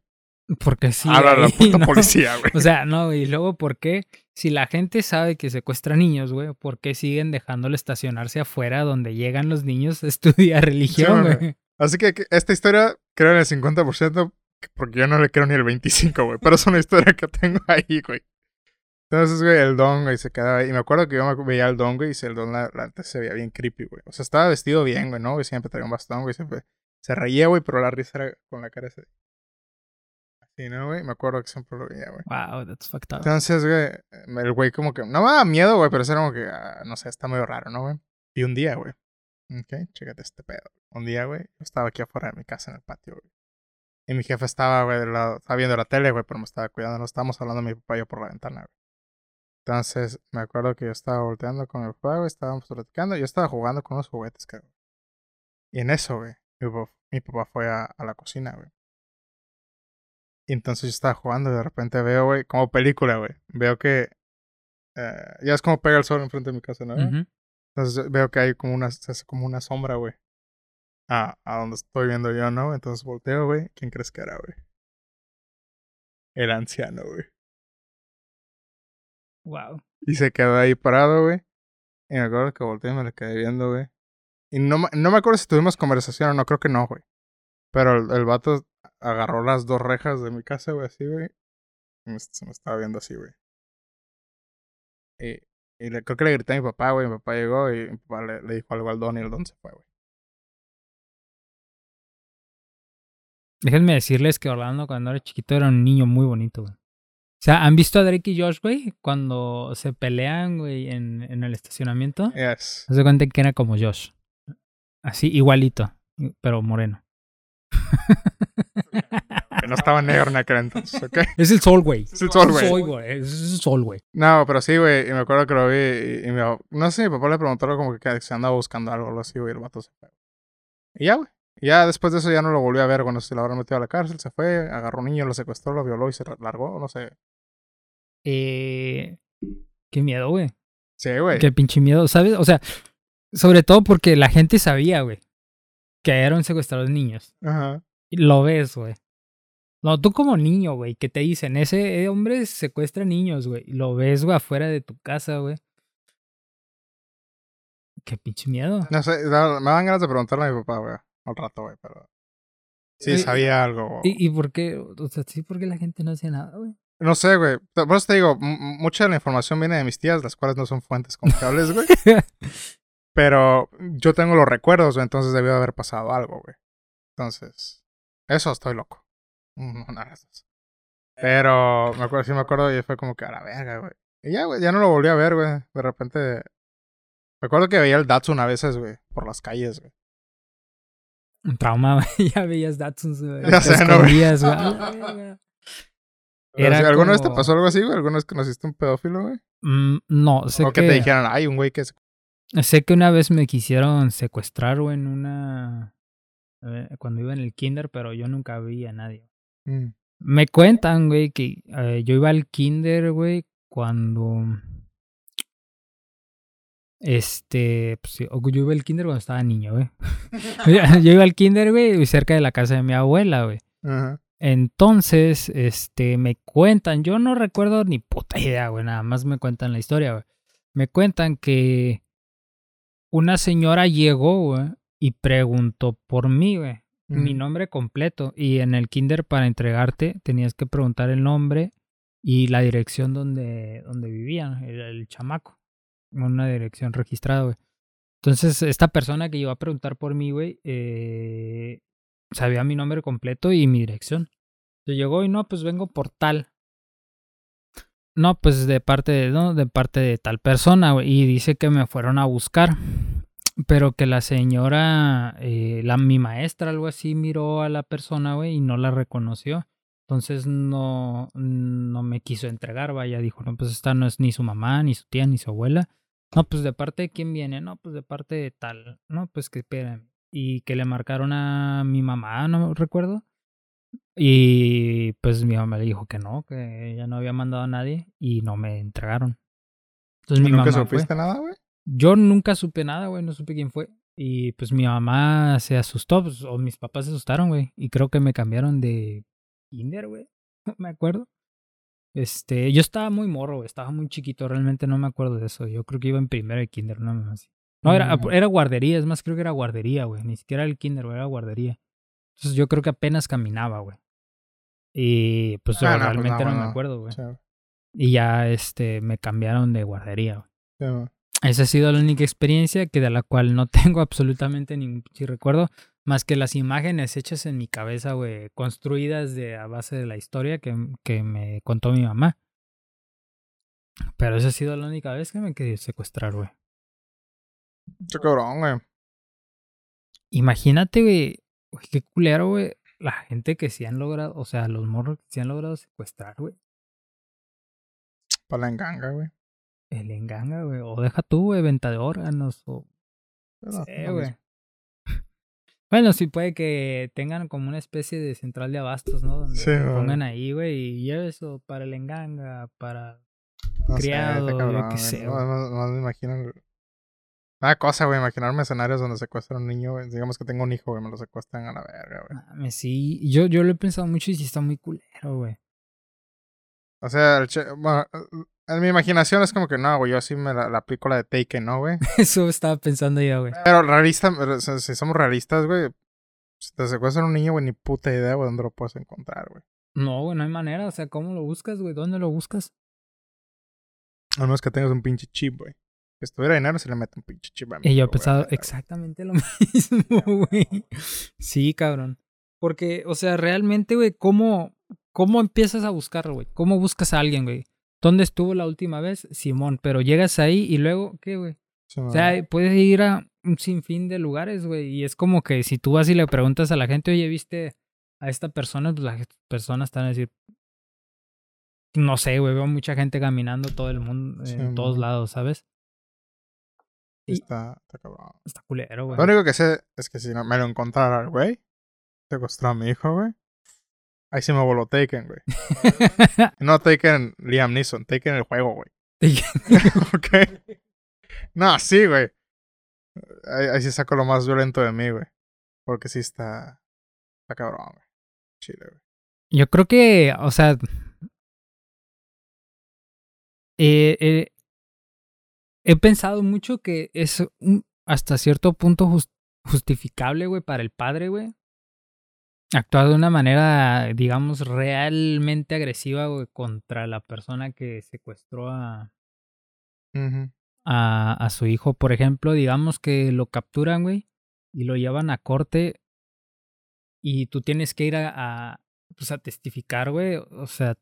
Speaker 2: Porque sí.
Speaker 1: habla la puta
Speaker 2: ¿no?
Speaker 1: policía, güey.
Speaker 2: O sea, no, y luego, ¿por qué? Si la gente sabe que secuestra niños, güey, ¿por qué siguen dejándole estacionarse afuera donde llegan los niños a estudiar religión,
Speaker 1: güey. Así que esta historia creo en el 50% porque yo no le creo ni el 25, güey. Pero es una historia que tengo ahí, güey. Entonces, güey, el don, güey, se quedaba ahí. Y me acuerdo que yo me veía al don, güey, y el don la, la se veía bien creepy, güey. O sea, estaba vestido bien, güey, ¿no? Güey, siempre traía un bastón, güey, siempre se reía, güey, pero la risa era con la cara ese. Así, ¿no, güey? Me acuerdo que siempre lo veía, güey.
Speaker 2: Wow, that's fucked up.
Speaker 1: Entonces, güey, el güey como que... No me daba miedo, güey, pero eso era como que... ah, no sé, está medio raro, ¿no, güey? Y un día, güey. Ok, chécate este pedo. Un día, güey, yo estaba aquí afuera de mi casa en el patio, güey. Y mi jefe estaba, güey, del lado- estaba viendo la tele, güey, pero me estaba cuidando. No estábamos hablando mi papá y yo por la ventana, güey. Entonces, me acuerdo que yo estaba volteando con mi papá, güey, estábamos platicando. Yo estaba jugando con unos juguetes, cabrón. Y en eso, güey, mi papá, mi papá fue a, a la cocina, güey. Y entonces yo estaba jugando y de repente veo, güey, como película, güey. Veo que. eh, ya es como pega el sol enfrente de mi casa, ¿no?
Speaker 2: Ujú.
Speaker 1: Entonces veo que hay como una, como una sombra, güey. A, a donde estoy viendo yo, ¿no? Entonces volteo, güey. ¿Quién crees que era, güey? El anciano, güey.
Speaker 2: Wow.
Speaker 1: Y se quedó ahí parado, güey. Y me acuerdo que volteé y me le quedé viendo, güey. Y no, me- no me acuerdo si tuvimos conversación o no, creo que no, güey. Pero el, el vato agarró las dos rejas de mi casa, güey, así, güey. Se me estaba viendo así, güey. Y, y le, creo que le grité a mi papá, güey. Mi papá llegó y mi papá le, le dijo algo al don y el don se fue, güey.
Speaker 2: Déjenme decirles que Orlando cuando era chiquito era un niño muy bonito, güey. O sea, ¿han visto a Drake y Josh, güey? Cuando se pelean, güey, en, en el estacionamiento.
Speaker 1: Yes.
Speaker 2: Se cuenta que era como Josh. Así, igualito, pero moreno.
Speaker 1: Que no estaba negro en aquel entonces, ¿ok?
Speaker 2: Es el sol, güey.
Speaker 1: Es el sol, güey.
Speaker 2: Es el sol, güey.
Speaker 1: No, pero sí, güey. Y me acuerdo que lo vi y, y mi, no sé, mi papá le preguntó algo como que se andaba buscando algo, algo así, güey. Y el vato se fue. Y ya, güey. Ya después de eso ya no lo volví a ver cuando se lo habrán metido a la cárcel. Se fue, agarró un niño, lo secuestró, lo violó y se largó, no sé.
Speaker 2: Eh, qué miedo, güey.
Speaker 1: Sí, güey.
Speaker 2: Qué pinche miedo, ¿sabes? O sea, sobre todo porque la gente sabía, güey, que era un secuestrador de niños.
Speaker 1: Ajá.
Speaker 2: Lo ves, güey. No, tú como niño, güey, que te dicen, ese hombre secuestra niños, güey. Lo ves, güey, afuera de tu casa, güey. Qué pinche miedo.
Speaker 1: No sé, me dan ganas de preguntarle a mi papá, güey. Al rato, güey, pero. Sí,
Speaker 2: Eh,
Speaker 1: sabía algo.
Speaker 2: ¿Y, ¿Y por qué? O sea, sí, porque la gente no hace nada, güey.
Speaker 1: No sé, güey. Por eso te digo, mucha de la información viene de mis tías, las cuales no son fuentes confiables, güey. Pero yo tengo los recuerdos, güey, entonces debió haber pasado algo, güey. Entonces, eso estoy loco. No, nada de eso. Pero me acuerdo, sí me acuerdo y fue como que a la verga, güey. Y ya, güey, ya no lo volví a ver, güey. De repente. Me acuerdo que veía el Datsun a veces, güey, por las calles, güey.
Speaker 2: Un trauma, güey. Ya veías Datsuns, güey.
Speaker 1: Ya sé, ¿no, güey?
Speaker 2: Era
Speaker 1: si ¿Alguna vez te pasó algo así, güey? ¿Alguna vez conociste un pedófilo, güey?
Speaker 2: Mm, no, sé
Speaker 1: O que
Speaker 2: que,
Speaker 1: te dijeran, ay, un güey que se...
Speaker 2: sé que una vez me quisieron secuestrar, güey, en una... eh, cuando iba en el kinder, pero yo nunca vi a nadie.
Speaker 1: Mm.
Speaker 2: Me cuentan, güey, que eh, yo iba al kinder, güey, cuando... Este, pues, yo iba al kinder cuando estaba niño, güey. yo iba al kinder, güey, cerca de la casa de mi abuela, güey.
Speaker 1: Ajá.
Speaker 2: Entonces, este, me cuentan, yo no recuerdo ni puta idea, güey, nada más me cuentan la historia, güey. Me cuentan que una señora llegó, güey, y preguntó por mí, güey, mi nombre completo. Y en el kinder para entregarte tenías que preguntar el nombre y la dirección donde, donde vivían, el, el chamaco. Una dirección registrada, güey. Entonces, esta persona que llegó a preguntar por mí, güey, eh, sabía mi nombre completo y mi dirección. Se llegó y no, pues vengo por tal. No, pues de parte de, no, de parte de tal persona, güey. Y dice que me fueron a buscar. Pero que la señora, eh, la, mi maestra, algo así, miró a la persona, güey, y no la reconoció. Entonces no, no me quiso entregar, vaya. Dijo, no, pues esta no es ni su mamá, ni su tía, ni su abuela. No, pues de parte de quién viene, no, pues de parte de tal. No, pues que esperen. Y que le marcaron a mi mamá, no recuerdo. Y pues mi mamá le dijo que no, que ella no había mandado a nadie y no me entregaron. Entonces mi
Speaker 1: ¿Nunca
Speaker 2: mamá fue.
Speaker 1: nada, güey?
Speaker 2: Yo nunca supe nada, güey, no supe quién fue. Y pues mi mamá se asustó, pues, o mis papás se asustaron, güey. Y creo que me cambiaron de kinder, güey. No me acuerdo. Este, yo estaba muy morro, güey, estaba muy chiquito, realmente no me acuerdo de eso. Yo creo que iba en primero de kinder, no más. No, era,
Speaker 1: Mm.
Speaker 2: era guardería, es más, creo que era guardería, güey. Ni siquiera el kinder, güey, era guardería. Entonces yo creo que apenas caminaba, güey. Y pues
Speaker 1: Ah, no, pues,
Speaker 2: realmente
Speaker 1: no,
Speaker 2: no, me acuerdo, güey.
Speaker 1: Sí.
Speaker 2: Y ya, este, me cambiaron de guardería, güey.
Speaker 1: Sí.
Speaker 2: Esa ha sido la única experiencia que de la cual no tengo absolutamente ningún pinche recuerdo, más que las imágenes hechas en mi cabeza, güey, construidas de a base de la historia que, que me contó mi mamá. Pero esa ha sido la única vez que me quedé secuestrar, güey.
Speaker 1: Qué cabrón, güey.
Speaker 2: Imagínate, güey, qué culero, güey, la gente que sí han logrado, o sea, los morros que sí han logrado secuestrar, güey.
Speaker 1: Para la enganga, güey.
Speaker 2: El enganga, güey. O deja tú, güey, venta de órganos. O.
Speaker 1: No lo
Speaker 2: güey. Bueno, sí puede que tengan como una especie de central de abastos, ¿no? Donde
Speaker 1: Sí, güey.
Speaker 2: pongan ahí, güey, y lleve eso para el enganga, para...
Speaker 1: No sé,
Speaker 2: Criado, yo
Speaker 1: cabrón,
Speaker 2: qué
Speaker 1: güey.
Speaker 2: sé,
Speaker 1: No, no- no me imagino. Una cosa, güey, imaginarme escenarios donde secuestran a un niño, güey. Digamos que tengo un hijo, güey, me lo secuestran a la verga, güey.
Speaker 2: Sí, yo, yo lo he pensado mucho y sí está muy culero, güey.
Speaker 1: O sea, el che- bueno, en mi imaginación es como que no, güey, yo sí me la, la aplico la de Taken, ¿no, güey?
Speaker 2: Eso estaba pensando yo, güey.
Speaker 1: Pero realista, si somos realistas, güey, si te secuestran un niño, güey, ni puta idea, güey, dónde lo puedes encontrar, güey.
Speaker 2: No, güey, no hay manera. O sea, ¿cómo lo buscas, güey? ¿Dónde lo buscas?
Speaker 1: A menos que tengas un pinche chip, güey. Si estuviera dinero, se le mete un pinche chip a mí.
Speaker 2: Y yo he pensado exactamente lo mismo, güey. Sí, cabrón. Porque, o sea, realmente, güey, ¿cómo, ¿cómo empiezas a buscarlo, güey? ¿Cómo buscas a alguien, güey? ¿Dónde estuvo la última vez? Simón, pero llegas ahí y luego, ¿qué, güey? O sea, puedes ir a un sinfín de lugares, güey. Y es como que si tú vas y le preguntas a la gente, oye, ¿viste a esta persona? Pues las personas van a decir, no sé, güey, veo mucha gente caminando todo el mundo,
Speaker 1: Sí,
Speaker 2: en todos lados, ¿sabes?
Speaker 1: Está, está cabrón.
Speaker 2: Está culero, güey.
Speaker 1: Lo único que sé es que si no me lo encontrara güey, secuestró a mi hijo, güey. Ahí sí me voló Taken, güey. No Taken Liam Neeson, Taken el juego, güey. ok. No, sí, güey. Ahí, ahí sí saco lo más violento de mí, güey. Porque sí está. Está cabrón, güey. Chile, güey.
Speaker 2: Yo creo que, o sea, eh, eh, he pensado mucho que es un- hasta cierto punto jus- justificable, güey, para el padre, güey. Actuar de una manera, digamos, realmente agresiva, güey, contra la persona que secuestró a, a, a su hijo. Por ejemplo, digamos que lo capturan, güey, y lo llevan a corte y tú tienes que ir a, a, pues, a testificar, güey. O sea,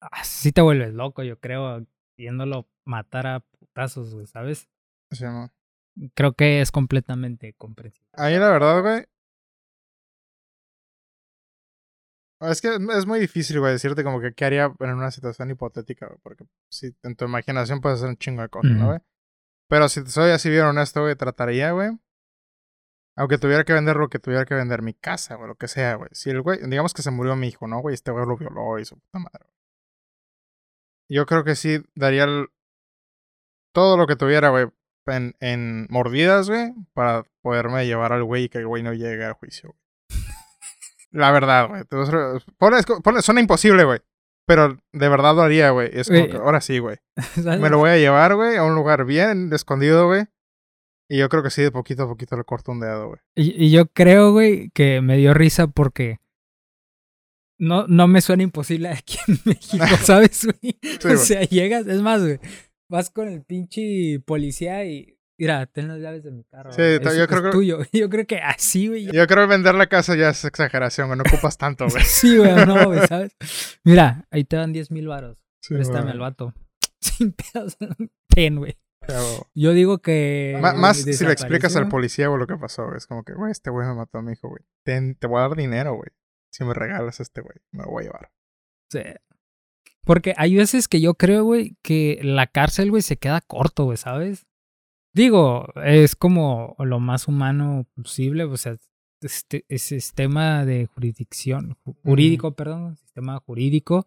Speaker 2: así te vuelves loco, yo creo, viéndolo matar a putazos, güey, ¿sabes?
Speaker 1: Sí.
Speaker 2: Creo que es completamente comprensible.
Speaker 1: Ahí la verdad, güey. Es que es muy difícil, güey, decirte como que qué haría en una situación hipotética, güey. Porque si en tu imaginación puedes hacer un chingo de cosas, ¿no, güey? Pero si soy así bien honesto, güey, trataría, güey. Aunque tuviera que vender lo que tuviera que vender, mi casa, güey, lo que sea, güey. Si el güey, digamos que se murió mi hijo, ¿no, güey? Este güey lo violó y su puta madre. güey. Yo creo que sí daría el- todo lo que tuviera, güey, en, en mordidas, güey, para poderme llevar al güey y que el güey no llegue al juicio, güey. La verdad, güey. Ponle, ponle- suena imposible, güey. Pero de verdad lo haría, güey. Es como
Speaker 2: Güey.
Speaker 1: que ahora sí, güey. Me lo voy a llevar, güey, a un lugar bien escondido, güey. Y yo creo que sí, de poquito a poquito le corto un dedo, güey.
Speaker 2: Y, y yo creo, güey, que me dio risa porque no, no me suena imposible aquí en México, ¿sabes, güey? o sea, llegas, es más, güey, vas con el pinche policía y, mira, ten las llaves de mi carro.
Speaker 1: Sí,
Speaker 2: es-
Speaker 1: yo
Speaker 2: es
Speaker 1: creo que-
Speaker 2: tuyo. Yo creo que así, güey.
Speaker 1: Yo creo que vender la casa ya es exageración, güey. No ocupas tanto, güey.
Speaker 2: Sí, güey, no, güey, ¿sabes? Mira, ahí te dan 10 mil varos.
Speaker 1: Sí,
Speaker 2: Préstame al vato. Sin pedos. Ten, güey.
Speaker 1: Pero-
Speaker 2: Yo digo que.
Speaker 1: Más si le explicas al policía, güey, lo que pasó, güey. Es como que, güey, este güey me mató a mi hijo, güey. Ten- te voy a dar dinero, güey. Si me regalas a este güey, me lo voy a llevar.
Speaker 2: Sí. Porque hay veces que yo creo, güey, que la cárcel, güey, se queda corto, güey, ¿sabes? Digo, es como lo más humano posible, o sea, este, es sistema de jurisdicción, ju- jurídico, perdón, sistema jurídico,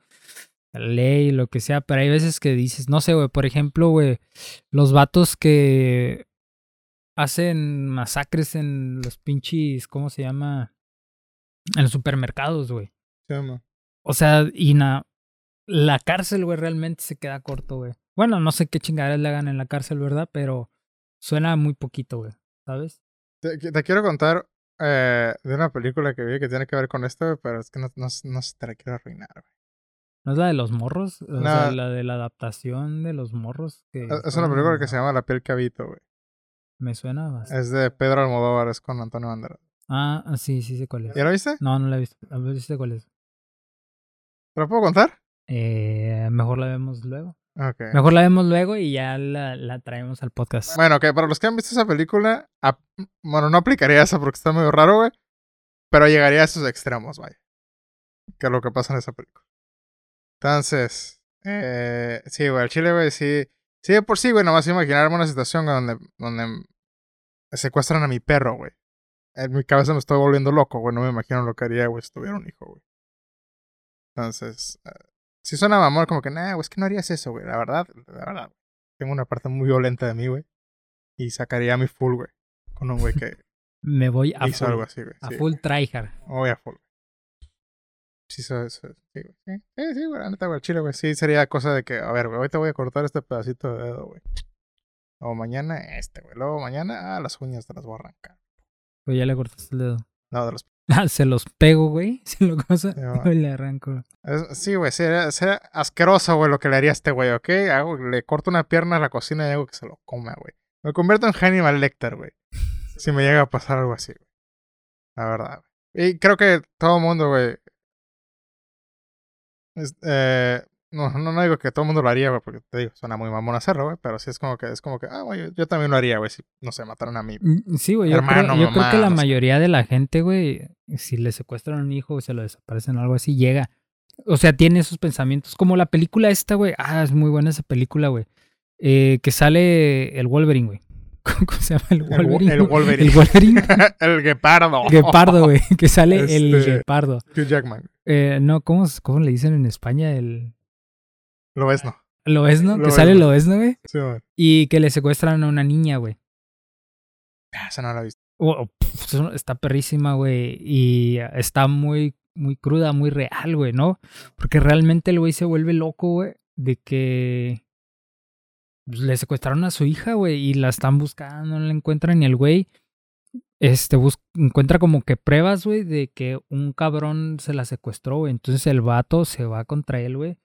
Speaker 2: ley, lo que sea, pero hay veces que dices, no sé, güey, por ejemplo, güey, los vatos que hacen masacres en los pinches, ¿cómo se llama? En los supermercados, güey.
Speaker 1: Sí, ma.
Speaker 2: O sea, y na- la cárcel, güey, realmente se queda corto, güey. Bueno, no sé qué chingaderas le hagan en la cárcel, ¿verdad? Pero suena muy poquito, güey. ¿Sabes?
Speaker 1: Te, te quiero contar eh, de una película que vi que tiene que ver con esto, pero es que no, no, no te la quiero arruinar, güey.
Speaker 2: ¿No es la de los morros? O
Speaker 1: No.
Speaker 2: sea, la de la adaptación de los morros. Que
Speaker 1: Es- Es una película que se llama La piel que habito, güey.
Speaker 2: Me suena bastante.
Speaker 1: Es de Pedro Almodóvar, es con Antonio Banderas.
Speaker 2: Ah, ah, sí, sí sé cuál es.
Speaker 1: ¿Ya la viste?
Speaker 2: No, no la he visto. A ver sé cuál es.
Speaker 1: ¿Te la puedo contar?
Speaker 2: Eh, mejor la vemos luego.
Speaker 1: Ok.
Speaker 2: Mejor la vemos luego y ya la, la traemos al podcast.
Speaker 1: Bueno, que para los que han visto esa película, bueno, no aplicaría esa porque está medio raro, güey. Pero llegaría a esos extremos, vaya. Que es lo que pasa en esa película. Entonces, eh, sí, güey, el chile, güey, sí. Sí, de por sí, güey, nomás imaginarme una situación donde, donde secuestran a mi perro, güey. En mi cabeza me estoy volviendo loco, güey. No me imagino lo que haría, güey, si tuviera un hijo, güey. Entonces, eh, si suena mamón, como que, nah, güey, es que no harías eso, güey. La verdad, la verdad, tengo una parte muy violenta de mí, güey. Y sacaría a mi full, güey. Con un güey que
Speaker 2: Me voy a
Speaker 1: hizo
Speaker 2: full,
Speaker 1: algo así, güey.
Speaker 2: a
Speaker 1: sí,
Speaker 2: full tryhard.
Speaker 1: Voy a full. Sí, eso, eso, sí, güey. Sí, sí, sí, güey, la neta, güey, chile, güey. Sí, sería cosa de que, a ver, güey, hoy te voy a cortar este pedacito de dedo, güey. Luego mañana este, güey. Luego mañana, ah, las uñas te las voy a arrancar.
Speaker 2: Pues ya le cortaste el dedo.
Speaker 1: No, de los...
Speaker 2: Se los pego, güey. Se lo cosa.
Speaker 1: Sí, va.
Speaker 2: y le arranco.
Speaker 1: Es- sí, güey, sería, sería asqueroso, güey, lo que le haría a este güey, ¿ok? Hago, le corto una pierna a la cocina y hago que se lo coma, güey. Me convierto en Hannibal Lecter, güey. Si me llega a pasar algo así, güey. La verdad, güey. Y creo que todo el mundo, güey. eh, no, no, no digo que todo el mundo lo haría, güey, porque te digo, suena muy mamón hacerlo, güey. Pero sí es como que, es como que, ah, güey, yo, yo también lo haría, güey, si, no sé, mataron a mí.
Speaker 2: Mm, Sí, güey. Yo,
Speaker 1: Hermano,
Speaker 2: creo, yo creo que la
Speaker 1: no sé.
Speaker 2: mayoría de la gente, güey, si le secuestran a un hijo o se lo desaparecen o algo así, llega. O sea, tiene esos pensamientos. Como la película esta, güey. Ah, es muy buena esa película, güey. Eh, que sale el Wolverine, güey. ¿Cómo se llama el
Speaker 1: El, wo-
Speaker 2: Wolverine?
Speaker 1: el Wolverine.
Speaker 2: El Wolverine.
Speaker 1: el guepardo.
Speaker 2: Guepardo, güey. Que sale el
Speaker 1: Este-
Speaker 2: guepardo.
Speaker 1: Hugh Jackman.
Speaker 2: Eh, no, ¿cómo, ¿cómo le dicen en España? El...
Speaker 1: Lo ves, ¿no?
Speaker 2: Lo es, ¿no? Que
Speaker 1: Lo
Speaker 2: sale
Speaker 1: es,
Speaker 2: lo es, ¿no, güey?
Speaker 1: Sí, güey.
Speaker 2: Y que le secuestran a una niña, güey.
Speaker 1: Ah, Esa no la he visto.
Speaker 2: Oh, oh, está perrísima, güey. Y está muy, muy cruda, muy real, güey, ¿no? Porque realmente el güey se vuelve loco, güey, de que pues, le secuestraron a su hija, güey, y la están buscando, no la encuentran. Y el güey este, encuentra como que pruebas, güey, de que un cabrón se la secuestró, güey. Entonces el vato se va contra él, güey.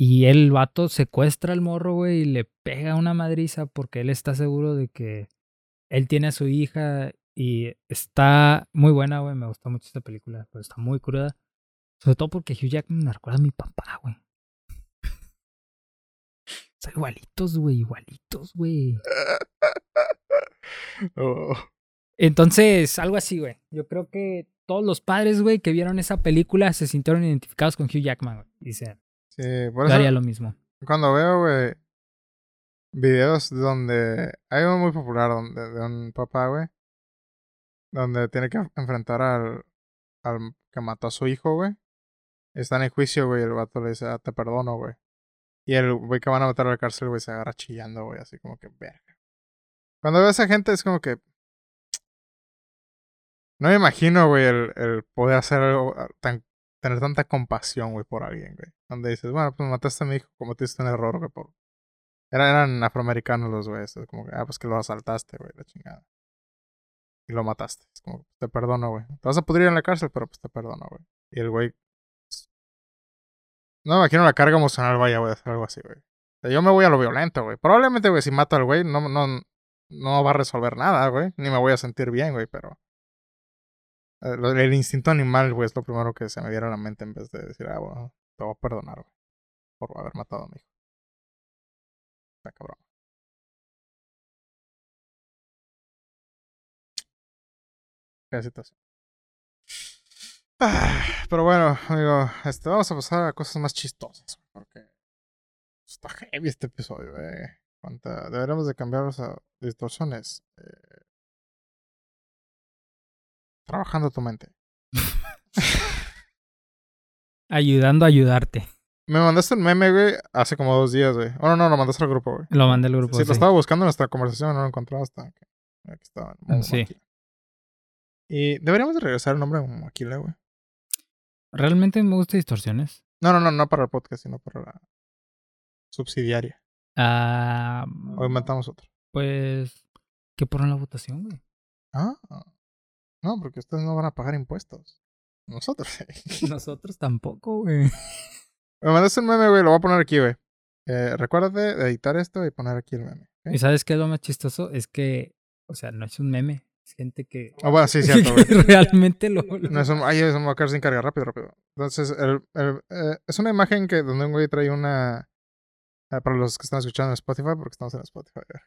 Speaker 2: Y el vato secuestra al morro, güey, y le pega una madriza porque él está seguro de que él tiene a su hija y está muy buena, güey. Me gusta mucho esta película, pero está muy cruda. Sobre todo porque Hugh Jackman me recuerda a mi papá, güey. Son igualitos, güey, igualitos, güey.
Speaker 1: Oh.
Speaker 2: Entonces, algo así, güey. Yo creo que todos los padres, güey, que vieron esa película se sintieron identificados con Hugh Jackman, güey. Dicen,
Speaker 1: Sí, por
Speaker 2: yo haría
Speaker 1: eso
Speaker 2: lo mismo.
Speaker 1: cuando veo, güey, videos donde hay uno muy popular donde de un papá, güey, donde tiene que enfrentar al, al que mató a su hijo, güey. Están en juicio, güey, y el vato le dice, ah, te perdono, güey. Y el güey que van a meter a la cárcel, güey, se agarra chillando, güey, así como que, verga. Cuando veo a esa gente es como que... No me imagino, güey, el, el poder hacer algo ah, tan... Tener tanta compasión, güey, por alguien, güey. Donde dices, bueno, pues mataste a mi hijo, cometiste un error, güey, por... Era- eran afroamericanos los güeyes, es como que, ah, pues que lo asaltaste, güey, la chingada. Y lo mataste. Es como, te perdono, güey. Te vas a pudrir en la cárcel, pero pues te perdono, güey. Y el güey... No me imagino la carga emocional, vaya, güey, hacer algo así, güey. Yo me voy a lo violento, güey. Probablemente, güey, si mato al güey, no, no, no va a resolver nada, güey. Ni me voy a sentir bien, güey, pero... eh, El instinto animal, güey, es lo primero que se me viene a la mente en vez de decir, ah, bueno, te voy a perdonar, güey. Por haber matado a mi hijo. Está cabrón. Qué situación. Pero bueno, amigo, este, vamos a pasar a cosas más chistosas, porque está heavy este episodio, eh. Deberíamos de cambiarlos a distorsiones. eh, trabajando tu mente.
Speaker 2: Ayudando a ayudarte.
Speaker 1: Me mandaste un meme, güey, hace como dos días, güey. Oh, no, no, lo mandaste al grupo, güey.
Speaker 2: Lo mandé al grupo.
Speaker 1: Sí, lo
Speaker 2: sí.
Speaker 1: estaba buscando en nuestra conversación, no lo encontraba hasta que aquí estaba.
Speaker 2: Ah, sí.
Speaker 1: Y deberíamos de regresar el nombre de Momaquila, güey.
Speaker 2: Realmente me gusta distorsiones.
Speaker 1: No, no, no, no para el podcast, sino para la subsidiaria.
Speaker 2: Ah,
Speaker 1: O inventamos otro.
Speaker 2: pues, ¿qué ponen la votación, güey?
Speaker 1: Ah, no, porque ustedes no van a pagar impuestos. Nosotros. sí.
Speaker 2: Nosotros tampoco, güey.
Speaker 1: Me mandaste un meme, güey, lo voy a poner aquí, güey. Eh, recuérdate de editar esto y poner aquí el meme.
Speaker 2: ¿Y sabes qué es lo más chistoso? Es que, o sea, no es un meme. Es gente que,
Speaker 1: Ah, bueno, sí, cierto, güey.
Speaker 2: realmente lo... lo-
Speaker 1: No es un, ay, eso me va a quedar sin carga, rápido, rápido. Entonces, el, el, eh, es una imagen que donde un güey trae una. eh, para los que están escuchando en Spotify, porque estamos en Spotify. güey.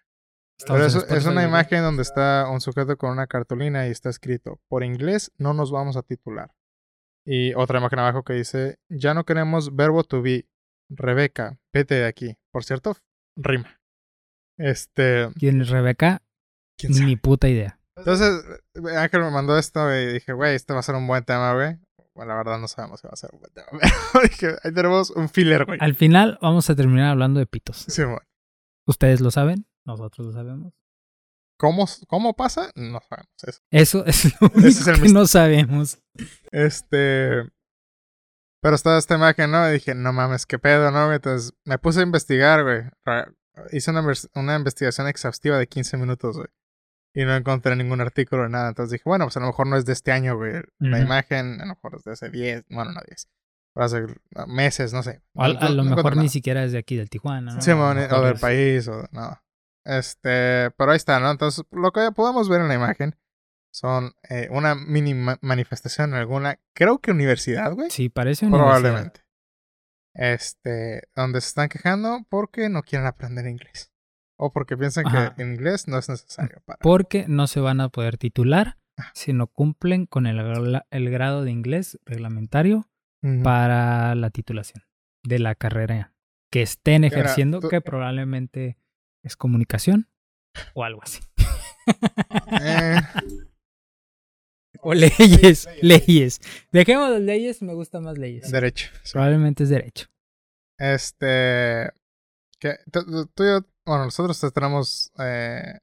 Speaker 1: Pero es
Speaker 2: eso
Speaker 1: una imagen donde está un sujeto con una cartulina y está escrito, por inglés no nos vamos a titular. Y otra imagen abajo que dice, ya no queremos verbo to be. Rebeca, vete de aquí. Por cierto, rima. Este...
Speaker 2: ¿Quién es Rebeca? Ni puta idea.
Speaker 1: Entonces, eh, Ángel me mandó esto y dije, güey, este va a ser un buen tema, güey. Bueno, la verdad no sabemos si va a ser un buen tema. dije, ahí tenemos un filler, güey.
Speaker 2: Al final vamos a terminar hablando de pitos.
Speaker 1: Sí, güey.
Speaker 2: Ustedes lo saben, nosotros lo sabemos.
Speaker 1: ¿Cómo, ¿Cómo pasa? No sabemos eso.
Speaker 2: Eso es lo único
Speaker 1: es
Speaker 2: que
Speaker 1: misterio.
Speaker 2: no sabemos.
Speaker 1: Este. Pero estaba esta imagen, ¿no? Y dije, no mames, qué pedo, ¿no? Entonces me puse a investigar, güey. Hice una, una investigación exhaustiva de 15 minutos, güey. Y no encontré ningún artículo nada. Entonces dije, bueno, pues a lo mejor no es de este año, güey. La imagen, a lo mejor es de hace 10, bueno, no 10. Pero hace meses, no sé.
Speaker 2: O a,
Speaker 1: No-
Speaker 2: a
Speaker 1: no-
Speaker 2: lo
Speaker 1: no
Speaker 2: mejor ni
Speaker 1: nada.
Speaker 2: siquiera es de aquí, del Tijuana, ¿no?
Speaker 1: Sí,
Speaker 2: mejor
Speaker 1: o del país, o no. Este, pero ahí está, ¿no? Entonces, lo que podemos ver en la imagen son eh, una mini ma- manifestación en alguna, creo que universidad, güey.
Speaker 2: Sí, parece universidad.
Speaker 1: Probablemente. Este, donde se están quejando porque no quieren aprender inglés. O porque piensan
Speaker 2: Ajá.
Speaker 1: que el inglés no es necesario para.
Speaker 2: Porque no se van a poder titular si no cumplen con el, gra- el grado de inglés reglamentario para la titulación de la carrera que estén ejerciendo,
Speaker 1: tú-
Speaker 2: que probablemente es comunicación o algo así.
Speaker 1: Eh,
Speaker 2: O leyes, leyes. Dejemos las leyes, me gusta más leyes.
Speaker 1: derecho. sí.
Speaker 2: Probablemente es derecho.
Speaker 1: Este. Que, tú, tú- tú y yo, bueno, nosotros tenemos eh,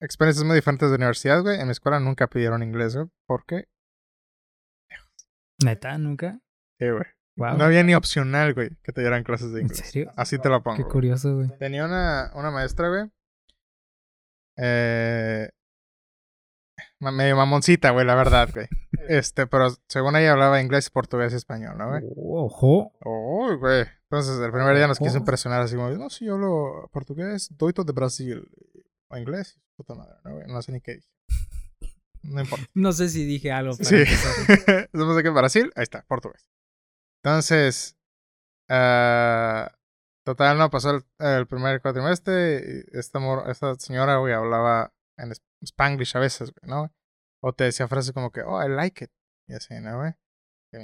Speaker 1: experiencias muy diferentes de universidad, güey. En mi escuela nunca pidieron inglés, güey. ¿Por qué?
Speaker 2: Neta, nunca.
Speaker 1: Sí, güey.
Speaker 2: Wow.
Speaker 1: No había ni opcional, güey, que te dieran clases de
Speaker 2: ¿En
Speaker 1: inglés.
Speaker 2: serio?
Speaker 1: Así te lo pongo.
Speaker 2: Qué curioso, güey.
Speaker 1: Tenía una, una maestra, güey. Eh, medio mamoncita, güey, la verdad, güey. Este, pero según ella hablaba inglés, portugués y español, ¿no, güey?
Speaker 2: Ojo.
Speaker 1: Oh, güey. Entonces, el primer día nos quiso impresionar así como, no, sí, yo hablo portugués, doito de Brasil. O inglés, puta madre, ¿no, güey? No sé ni qué dije. No importa.
Speaker 2: No sé si dije algo. para
Speaker 1: Sí. Somos de que Brasil, ahí está, portugués. Entonces, ah, total, no, pasó el, el primer cuatrimestre y esta, esta señora, güey, hablaba en spanglish a veces, güey, ¿no? O te decía frases como que, oh, I like it. Y así, ¿no, güey? Sí,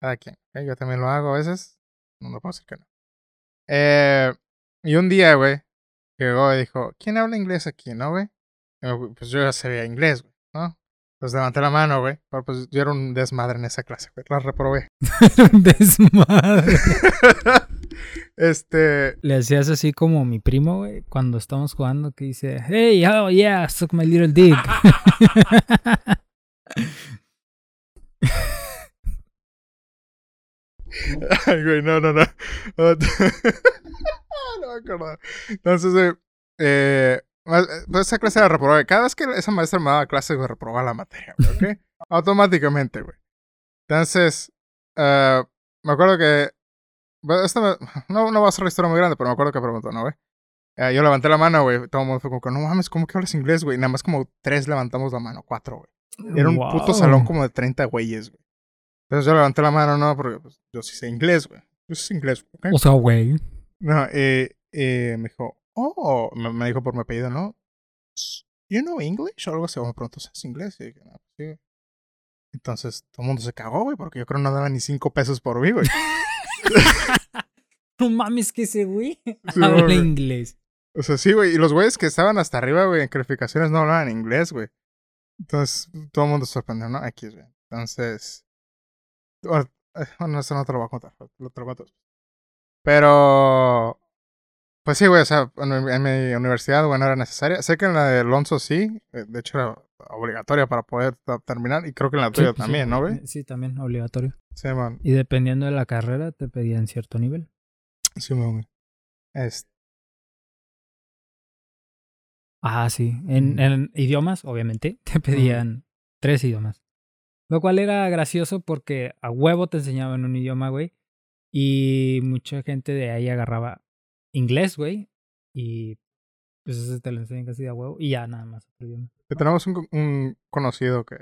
Speaker 1: Cada quien. ¿ok? Yo también lo hago a veces. No, no puedo decir que no. Eh, y un día, güey, llegó y dijo, ¿quién habla inglés aquí, no, güey? Pues yo ya sabía inglés, güey, ¿no? Pues levanté la mano, güey. Pero pues yo era un desmadre en esa clase, güey. La reprobé.
Speaker 2: Desmadre.
Speaker 1: este.
Speaker 2: Le hacías así como mi primo, güey, cuando estamos jugando, que dice, hey, oh yeah, suck my little dick.
Speaker 1: Ay, güey, no, no, no. no me acuerdo. Entonces, güey, eh, esa clase la reprobé. Cada vez que esa maestra me daba clases, güey, reprobaba la materia, güey, ¿ok? Automáticamente, güey. Entonces, eh, me acuerdo que. bueno, Esto me- no, no va a ser la historia muy grande, pero me acuerdo que preguntó, ¿no, güey? Eh, yo levanté la mano, güey. Todo el mundo fue como que, no mames, ¿cómo que hablas inglés, güey? Nada más como tres levantamos la mano, cuatro, güey. Era un puto
Speaker 2: Wow.
Speaker 1: salón como de 30 güeyes, güey. Entonces yo levanté la mano, no, porque pues, yo sí sé inglés, güey. Yo sí sé inglés, ¿ok?
Speaker 2: O sea, güey.
Speaker 1: No, eh, eh, me dijo, oh, me, dijo por mi apellido, ¿no? "S- You know English? O algo así, o me preguntó, ¿sabes inglés? Y dije, no, pues sí. güey". Entonces todo el mundo se cagó, güey, porque yo creo que no daba ni cinco pesos por mí, güey.
Speaker 2: No mames que ese güey
Speaker 1: Sí,
Speaker 2: habla
Speaker 1: güey.
Speaker 2: inglés.
Speaker 1: O sea, sí, güey. Y los güeyes que estaban hasta arriba, güey, en calificaciones no hablaban inglés, güey. Entonces, todo el mundo se sorprendió, ¿no? Aquí, güey. Entonces. Bueno, eh, bueno, eso no te lo voy a contar. Lo te lo cuento. Pero. Pues sí, güey. O sea, en, mi- en mi universidad, güey, no era necesaria. Sé que en la de Alonso sí. eh, De hecho, era obligatoria para poder terminar. Y creo que en la tuya
Speaker 2: pues,
Speaker 1: también,
Speaker 2: sí.
Speaker 1: ¿no, güey?
Speaker 2: Sí, también, obligatorio.
Speaker 1: Sí, man.
Speaker 2: Y dependiendo de la carrera, te pedían cierto nivel.
Speaker 1: Sí, man, güey. Este.
Speaker 2: Ah, sí. En idiomas, obviamente, te pedían tres idiomas. Lo cual era gracioso porque a huevo te enseñaban un idioma, güey. Y mucha gente de ahí agarraba inglés, güey. Y pues ese te lo enseñan casi de huevo. Y ya nada más otro idioma.
Speaker 1: que tenemos un, un conocido que.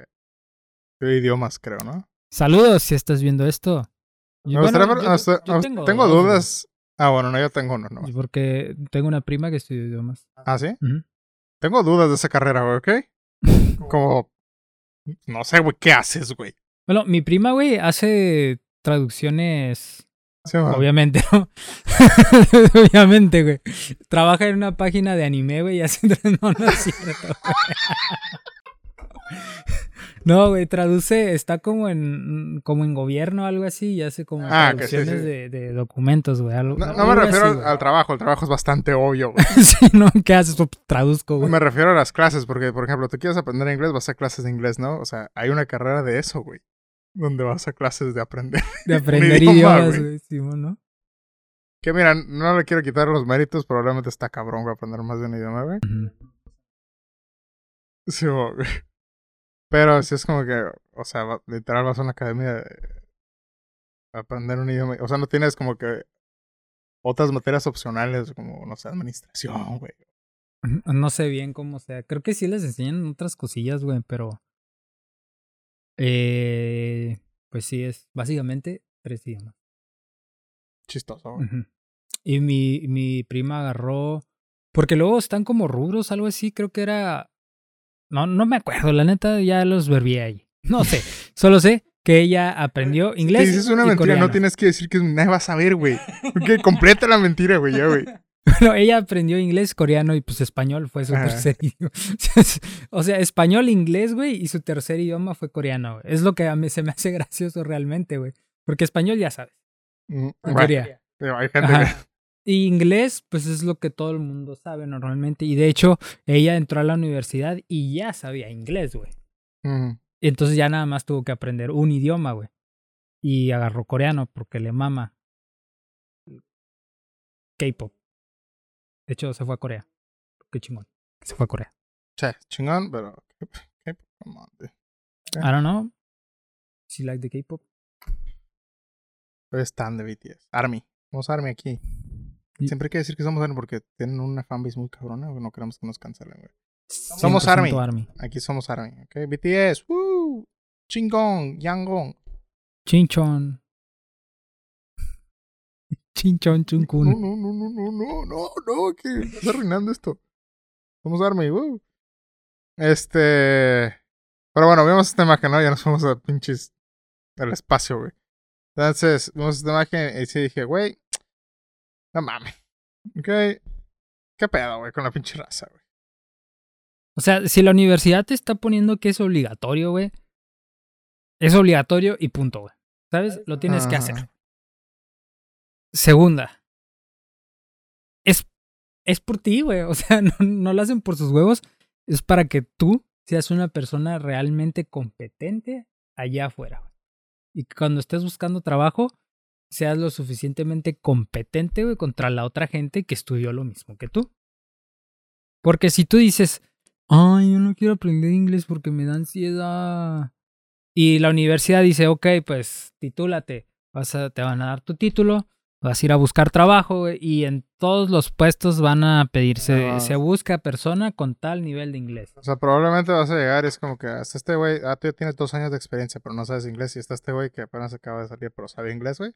Speaker 1: De idiomas, creo, ¿no?
Speaker 2: Saludos si estás viendo esto. Bueno,
Speaker 1: gustaría
Speaker 2: yo-
Speaker 1: hasta-
Speaker 2: yo
Speaker 1: hasta- tengo, dudas. Ah, bueno, no, yo tengo uno, ¿no?
Speaker 2: Porque tengo una prima que estudia idiomas.
Speaker 1: Ah, sí. Tengo dudas de esa carrera, güey, ¿ok? Como. No sé, güey, ¿qué haces, güey?
Speaker 2: Bueno, mi prima, güey, hace traducciones. Obviamente, ¿no? Obviamente, güey. Trabaja en una página de anime, güey, y hace. No, no es cierto, güey. No, güey, traduce, está como en como en gobierno o algo así, y hace como
Speaker 1: Ah, sí,
Speaker 2: traducciones
Speaker 1: sí.
Speaker 2: De, de documentos, güey. algo-
Speaker 1: No, no
Speaker 2: algo
Speaker 1: me refiero
Speaker 2: así,
Speaker 1: al,
Speaker 2: güey.
Speaker 1: al trabajo, el trabajo es bastante obvio, güey.
Speaker 2: Sí, ¿no? ¿Qué haces? Pues, traduzco, güey.
Speaker 1: Me refiero a las clases, porque, por ejemplo, tú quieres aprender inglés, vas a clases de inglés, ¿no? O sea, hay una carrera de eso, güey. Donde vas a clases de aprender.
Speaker 2: De aprender
Speaker 1: idioma,
Speaker 2: idiomas. Simón, ¿no?
Speaker 1: Que mira, no le quiero quitar los méritos, probablemente está cabrón, güey, aprender más de un idioma, güey.
Speaker 2: Ujú.
Speaker 1: Sí, güey. Pero sí es como que, o sea, literal vas a una academia de aprender un idioma. O sea, no tienes como que otras materias opcionales como, no sé, administración, güey.
Speaker 2: No sé bien cómo sea. Creo que sí les enseñan otras cosillas, güey, pero. Eh, pues sí, es básicamente tres idiomas.
Speaker 1: Chistoso, güey.
Speaker 2: Ujú. Y mi, mi prima agarró. Porque luego están como rubros, algo así. Creo que era. No, no me acuerdo, la neta ya los verbié ahí. No sé. Solo sé que ella aprendió
Speaker 1: Si
Speaker 2: inglés.
Speaker 1: dices una
Speaker 2: y
Speaker 1: mentira, no
Speaker 2: coreano.
Speaker 1: tienes que decir que nadie va a saber, güey. Ok, completa la mentira, güey, ya, güey.
Speaker 2: Bueno, ella aprendió inglés, coreano y pues español fue su
Speaker 1: Ajá.
Speaker 2: tercer idioma. o sea, español, inglés, güey, y su tercer idioma fue coreano. güey. Es lo que a mí se me hace gracioso realmente, güey. Porque español ya sabes.
Speaker 1: Mm, hay gente.
Speaker 2: Y inglés, pues es lo que todo el mundo sabe normalmente. Y de hecho, ella entró a la universidad y ya sabía inglés, güey.
Speaker 1: Mm,
Speaker 2: Entonces ya nada más tuvo que aprender un idioma, güey. Y agarró coreano porque le mama K-pop. De hecho, se fue a Corea. Qué chingón. Se fue a Corea.
Speaker 1: che, chingón, pero... ¿qué- come on, dude.
Speaker 2: I don't know. Si like the K-pop.
Speaker 1: Es tan de BTS. Army. Somos Army aquí.
Speaker 2: Y-
Speaker 1: Siempre hay que decir que somos Army porque tienen una fanbase muy cabrona. No queremos que nos cancelen, güey. Somos
Speaker 2: 100%
Speaker 1: Army. Aquí somos Army, ¿ok? BTS, ¡woo! Chingón, Yangon.
Speaker 2: Chinchon. Chinchon
Speaker 1: No,
Speaker 2: Chunkun.
Speaker 1: no, no, no, no, no, no, no, que estás arruinando esto. Somos Army, ¡woo! Este. Pero bueno, vimos esta imagen, ¿no? Ya nos fuimos a pinches. al espacio, güey. Entonces, vimos esta imagen y sí dije, güey. No mames. ¿Ok? ¿Qué pedo, güey, con la pinche raza, güey?
Speaker 2: O sea, si la universidad te está poniendo que es obligatorio, güey. Es obligatorio y punto, güey. ¿Sabes? Lo tienes que hacer. Segunda. Es, es por ti, güey. O sea, no, no lo hacen por sus huevos. Es para que tú seas una persona realmente competente allá afuera. güey. Y cuando estés buscando trabajo, seas lo suficientemente competente, güey, contra la otra gente que estudió lo mismo que tú. Porque si tú dices, ay, yo no quiero aprender inglés porque me da ansiedad. Y la universidad dice, ok, pues titúlate. Vas a, te van a dar tu título, vas a ir a buscar trabajo güey, y en todos los puestos van a pedirse,
Speaker 1: Ah.
Speaker 2: se busca persona con tal nivel de inglés.
Speaker 1: O sea, probablemente vas a llegar y es como que hasta este güey, ah, tú ya tienes dos años de experiencia, pero no sabes inglés. Y está este güey que apenas acaba de salir, pero sabe inglés, güey.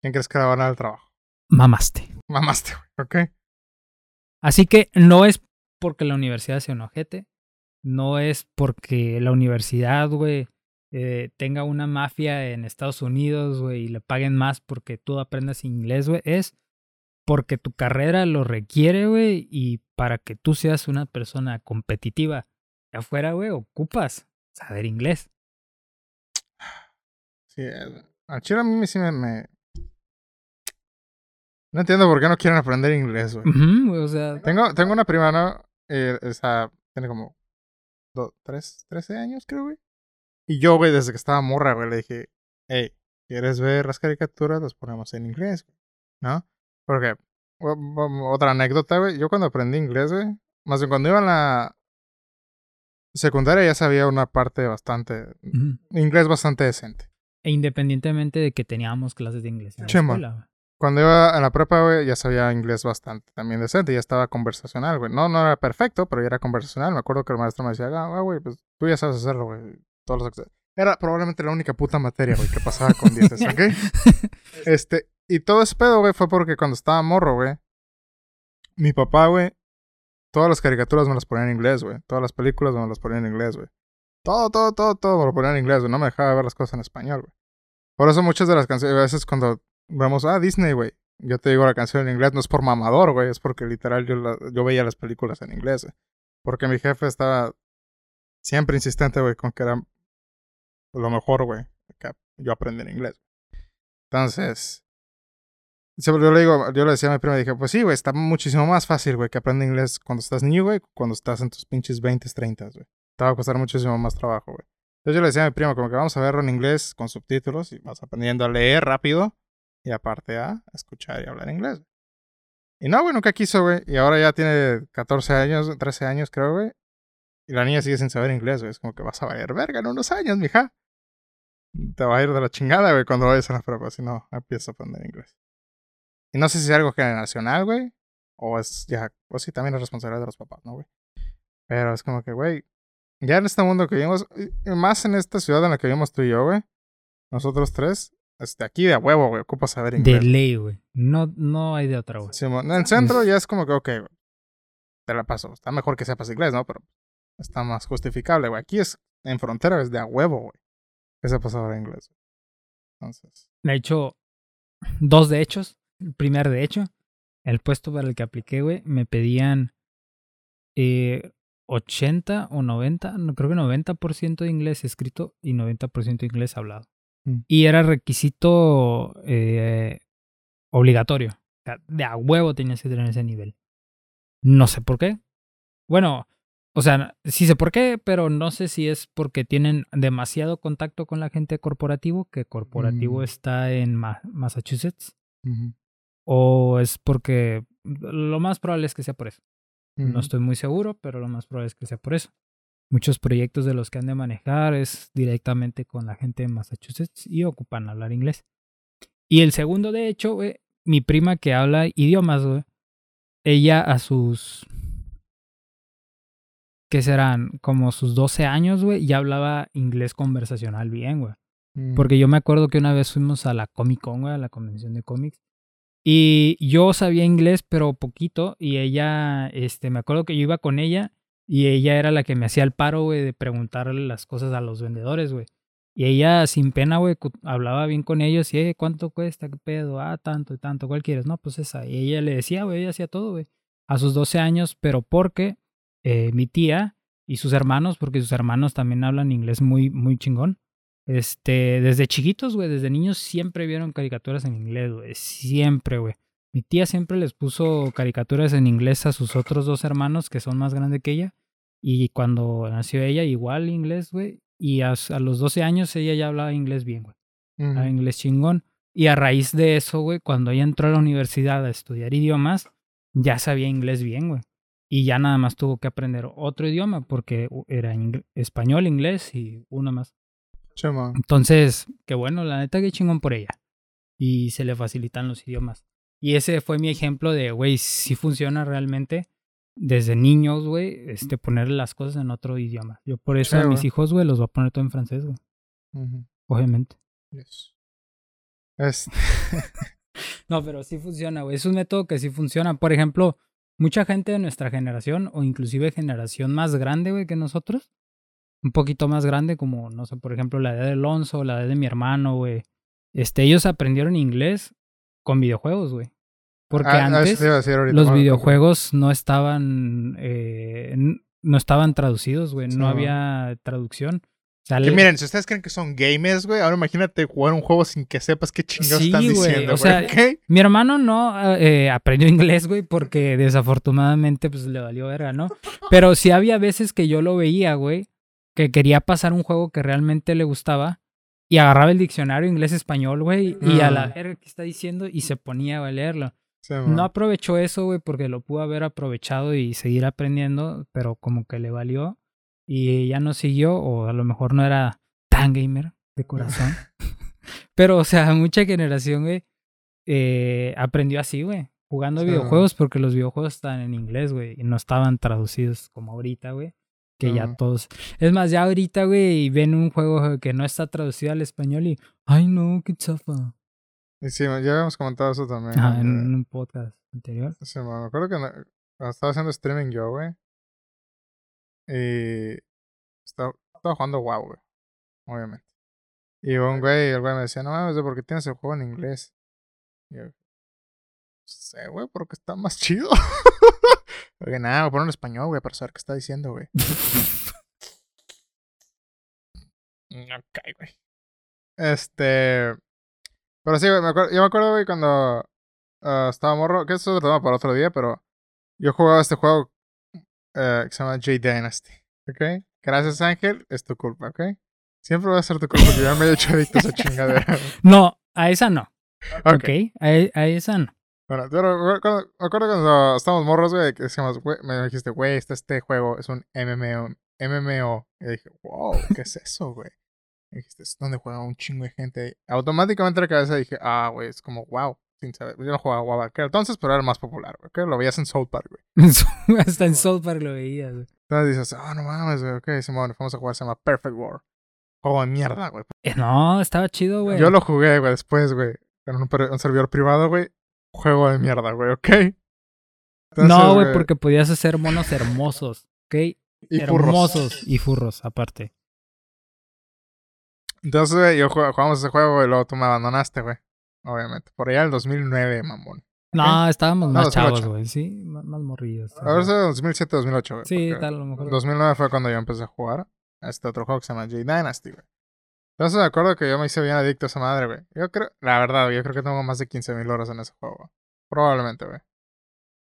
Speaker 1: ¿Quién crees que le van a dar el trabajo?
Speaker 2: Mamaste.
Speaker 1: Mamaste, güey, ¿ok?
Speaker 2: Así que no es porque la universidad sea un ojete, no es porque la universidad, güey, eh, tenga una mafia en Estados Unidos, güey, y le paguen más porque tú aprendas inglés, güey, es porque tu carrera lo requiere, güey, y para que tú seas una persona competitiva de afuera, güey, ocupas saber inglés.
Speaker 1: Sí, eh, al chile a mí sí me, me- No entiendo por qué no quieren aprender inglés, güey.
Speaker 2: O sea,
Speaker 1: Tengo, tengo una prima, ¿no? Eh, o sea, tiene como... Do, tres, 13 años, creo, güey. Y yo, güey, desde que estaba morra, güey, le dije... Hey, ¿quieres ver las caricaturas? Las ponemos en inglés, güey. ¿No? Porque... Otra anécdota, güey. Yo cuando aprendí inglés, güey... Más bien cuando iba en la... Secundaria ya sabía una parte bastante... Inglés bastante decente.
Speaker 2: e independientemente de que teníamos clases de inglés en la escuela.
Speaker 1: Cuando iba a la prepa, güey, ya sabía inglés bastante también decente, ya estaba conversacional, güey. No, no era perfecto, pero ya era conversacional. Me acuerdo que el maestro me decía, ah, güey, pues tú ya sabes hacerlo, güey. Todos los Era probablemente la única puta materia, güey, que pasaba con dientes, ¿ok? Este, y todo ese pedo, güey, fue porque cuando estaba morro, güey, mi papá, güey, todas las caricaturas me las ponían en inglés, güey. Todas las películas me las ponían en inglés, güey. Todo, todo, todo, todo me lo ponían en inglés, güey. No me dejaba ver las cosas en español, güey. Por eso muchas de las canciones, a veces cuando vamos, ah, Disney, güey. Yo te digo la canción en inglés, no es por mamador, güey. Es porque literal yo, la- yo veía las películas en inglés, güey. Porque mi jefe estaba siempre insistente, güey, con que era lo mejor, güey, que yo aprendí en inglés. Entonces, yo le digo, yo le decía a mi prima, dije, pues sí, güey, está muchísimo más fácil, güey, que aprender inglés cuando estás niño, güey, cuando estás en tus pinches 20, 30, güey. Te va a costar muchísimo más trabajo, güey. Entonces yo le decía a mi prima, como que vamos a verlo en inglés con subtítulos y vas aprendiendo a leer rápido y aparte a escuchar y hablar inglés. Y no, güey, nunca quiso, güey. Y ahora ya tiene 14 años, 13 años, creo, güey. Y la niña sigue sin saber inglés, güey. Es como que vas a valer verga en unos años, mija. Te va a ir de la chingada, güey, cuando vayas a la prepa. Si no, empiezas a aprender inglés. Y no sé si es algo generacional, güey. O es ya, o sí, también es responsabilidad de los papás, ¿no, güey? Pero es como que, güey, ya en este mundo que vivimos, más en esta ciudad en la que vivimos tú y yo, güey. Nosotros tres, este, aquí de a huevo, güey, ocupas saber
Speaker 2: De
Speaker 1: inglés.
Speaker 2: ley, güey. No, no hay de otra, güey.
Speaker 1: Simón. En el centro ya es como que, ok, güey, te la paso. Está mejor que sepas inglés, ¿no? Pero está más justificable, güey. Aquí es, en frontera es de a huevo, güey. Que sepas hablar inglés. Entonces,
Speaker 2: De hecho, dos de hechos. El primer de hecho, el puesto para el que apliqué, güey, me pedían eh, 80 o 90, no, creo que 90% de inglés escrito y 90% de inglés hablado.
Speaker 1: Mm.
Speaker 2: Y era requisito eh, obligatorio. O sea, de a huevo tenías que tener ese nivel. No sé por qué. Bueno, o sea, sí sé por qué, pero no sé si es porque tienen demasiado contacto con la gente corporativo, que corporativo
Speaker 1: Mm.
Speaker 2: está en Ma- Massachusetts, o es porque lo más probable es que sea por eso. No estoy muy seguro, pero lo más probable es que sea por eso. Muchos proyectos de los que han de manejar es directamente con la gente de Massachusetts y ocupan hablar inglés. Y el segundo, de hecho, mi prima que habla idiomas, ella a sus... ¿Qué serán? Como sus 12 años, güey, ya hablaba inglés conversacional bien, güey.
Speaker 1: Mm.
Speaker 2: Porque yo me acuerdo que una vez fuimos a la Comic Con, güey, a la convención de cómics. Y yo sabía inglés, pero poquito. Y ella, este, me acuerdo que yo iba con ella. Y ella era la que me hacía el paro, güey, de preguntarle las cosas a los vendedores, güey. Y ella, sin pena, güey, hablaba bien con ellos. Y, "Eh, ¿cuánto cuesta? ¿Qué pedo? Ah, tanto y tanto. ¿Cuál quieres? No, pues esa. Y ella le decía, güey, ella hacía todo, güey. A sus 12 años, pero porque eh, mi tía y sus hermanos, porque sus hermanos también hablan inglés muy, muy chingón. Este, desde chiquitos, güey, desde niños siempre vieron caricaturas en inglés, güey. Siempre, güey. Mi tía siempre les puso caricaturas en inglés a sus otros dos hermanos que son más grandes que ella. Y cuando nació ella, igual inglés, güey. Y a, a los 12 años ella ya hablaba inglés bien, güey. Hablaba inglés chingón. Y a raíz de eso, güey, cuando ella entró a la universidad a estudiar idiomas, ya sabía inglés bien, güey. Y ya nada más tuvo que aprender otro idioma porque era ingl- español, inglés y uno más.
Speaker 1: Simón.
Speaker 2: Entonces, qué bueno, la neta que chingón por ella. Y se le facilitan los idiomas. Y ese fue mi ejemplo de, güey, si funciona realmente desde niños, güey, este, poner las cosas en otro idioma. Yo por eso a mis hijos, güey, los voy a poner todo en francés, güey.
Speaker 1: Ujú.
Speaker 2: Obviamente.
Speaker 1: Yes. Es-
Speaker 2: No, pero sí funciona, güey. Es un método que sí funciona. Por ejemplo, mucha gente de nuestra generación, o inclusive generación más grande, güey, que nosotros, un poquito más grande, como, no sé, por ejemplo, la edad de Alonso, la edad de mi hermano, güey. Este, ellos aprendieron inglés con videojuegos, güey. Porque
Speaker 1: Ah, ah,
Speaker 2: antes
Speaker 1: ahorita.
Speaker 2: los videojuegos no estaban, eh, no estaban traducidos, güey.
Speaker 1: Sí,
Speaker 2: no. había traducción.
Speaker 1: Que miren, si ustedes creen que son gamers, güey, ahora imagínate jugar un juego sin que sepas qué chingados
Speaker 2: Sí,
Speaker 1: están
Speaker 2: güey,
Speaker 1: diciendo,
Speaker 2: o
Speaker 1: güey.
Speaker 2: sea,
Speaker 1: ¿ok?
Speaker 2: Mi hermano no eh, aprendió inglés, güey, porque desafortunadamente pues le valió verga, ¿no? Pero sí había veces que yo lo veía, güey, que quería pasar un juego que realmente le gustaba y agarraba el diccionario inglés-español, güey, y a la
Speaker 1: Mm.
Speaker 2: verga que está diciendo y se ponía a leerlo.
Speaker 1: Sí.
Speaker 2: No aprovechó eso, güey, porque lo pudo haber aprovechado y seguir aprendiendo, pero como que le valió y ya no siguió o a lo mejor no era tan gamer de corazón. pero, o sea, mucha generación, güey, eh, aprendió así, güey, jugando videojuegos porque los videojuegos estaban en inglés, güey, y no estaban traducidos como ahorita, güey. Que ya todos. Es más, ya ahorita, güey, y ven un juego que no está traducido al español y. Ay, no, qué chafa.
Speaker 1: Y sí, ya habíamos comentado eso también.
Speaker 2: Ajá,
Speaker 1: eh,
Speaker 2: en un podcast anterior.
Speaker 1: Sí, me acuerdo que en, Cuando estaba haciendo streaming yo, güey. Y. Estaba, estaba jugando WoW, güey. Obviamente. Y un güey, el güey me decía, no mames, ¿por qué tienes el juego en inglés? Y yo, no sé, güey, porque está más chido. Oye, nada, voy a ponerlo en español, güey, para saber qué está diciendo, güey. ok, güey. Este. Pero sí, güey, me acuerdo, yo me acuerdo, güey, cuando ah, estaba morro, que eso es otro tema para otro día, pero yo jugaba este juego eh, que se llama J Dynasty, ¿ok? Gracias, Ángel, es tu culpa, ¿ok? Siempre va a ser tu culpa, yo me he hecho adicto a esa chingadera.
Speaker 2: No, a esa no.
Speaker 1: Ok.
Speaker 2: Ok, a, a esa no.
Speaker 1: Bueno, me acuerdo cuando estábamos morros, güey, que decíamos, güey, me dijiste, güey, este, este juego es un MMO. MMO. Y dije, wow, ¿qué es eso, güey? Y dijiste, es donde juega un chingo de gente. Automáticamente en la cabeza dije, ah, güey, es como, wow, sin saber. Yo no jugaba aquel entonces, pero era más popular, güey. Lo veías en South Park, güey.
Speaker 2: Hasta en South Park lo veías. güey.
Speaker 1: Entonces dices, ah, no mames, güey, ok, Simón, vamos a jugar, se llama Perfect War. Juego de mierda, güey.
Speaker 2: Eh, No, estaba chido, güey.
Speaker 1: Yo lo jugué, güey, después, güey, en un, servidor privado, güey. Juego de mierda, güey, ¿ok? Entonces,
Speaker 2: no, güey, porque podías hacer monos hermosos, ¿ok?
Speaker 1: y furros.
Speaker 2: hermosos y furros, aparte.
Speaker 1: Entonces, güey, yo jug- jugamos ese juego y luego tú me abandonaste, güey. Obviamente. Por allá el 2009, mamón.
Speaker 2: No, estábamos
Speaker 1: No,
Speaker 2: más
Speaker 1: 2008.
Speaker 2: chavos, güey, sí, más, más morrillos.
Speaker 1: A ver, ese 2007, 2008, güey.
Speaker 2: Sí, tal, a lo mejor.
Speaker 1: 2009 fue cuando yo empecé a jugar a este otro juego que se llama J Dynasty, güey. Entonces me acuerdo que yo me hice bien adicto a esa madre, güey. Yo creo, la verdad, yo creo que tengo más de 15.000 horas en ese juego. güey. Probablemente, güey.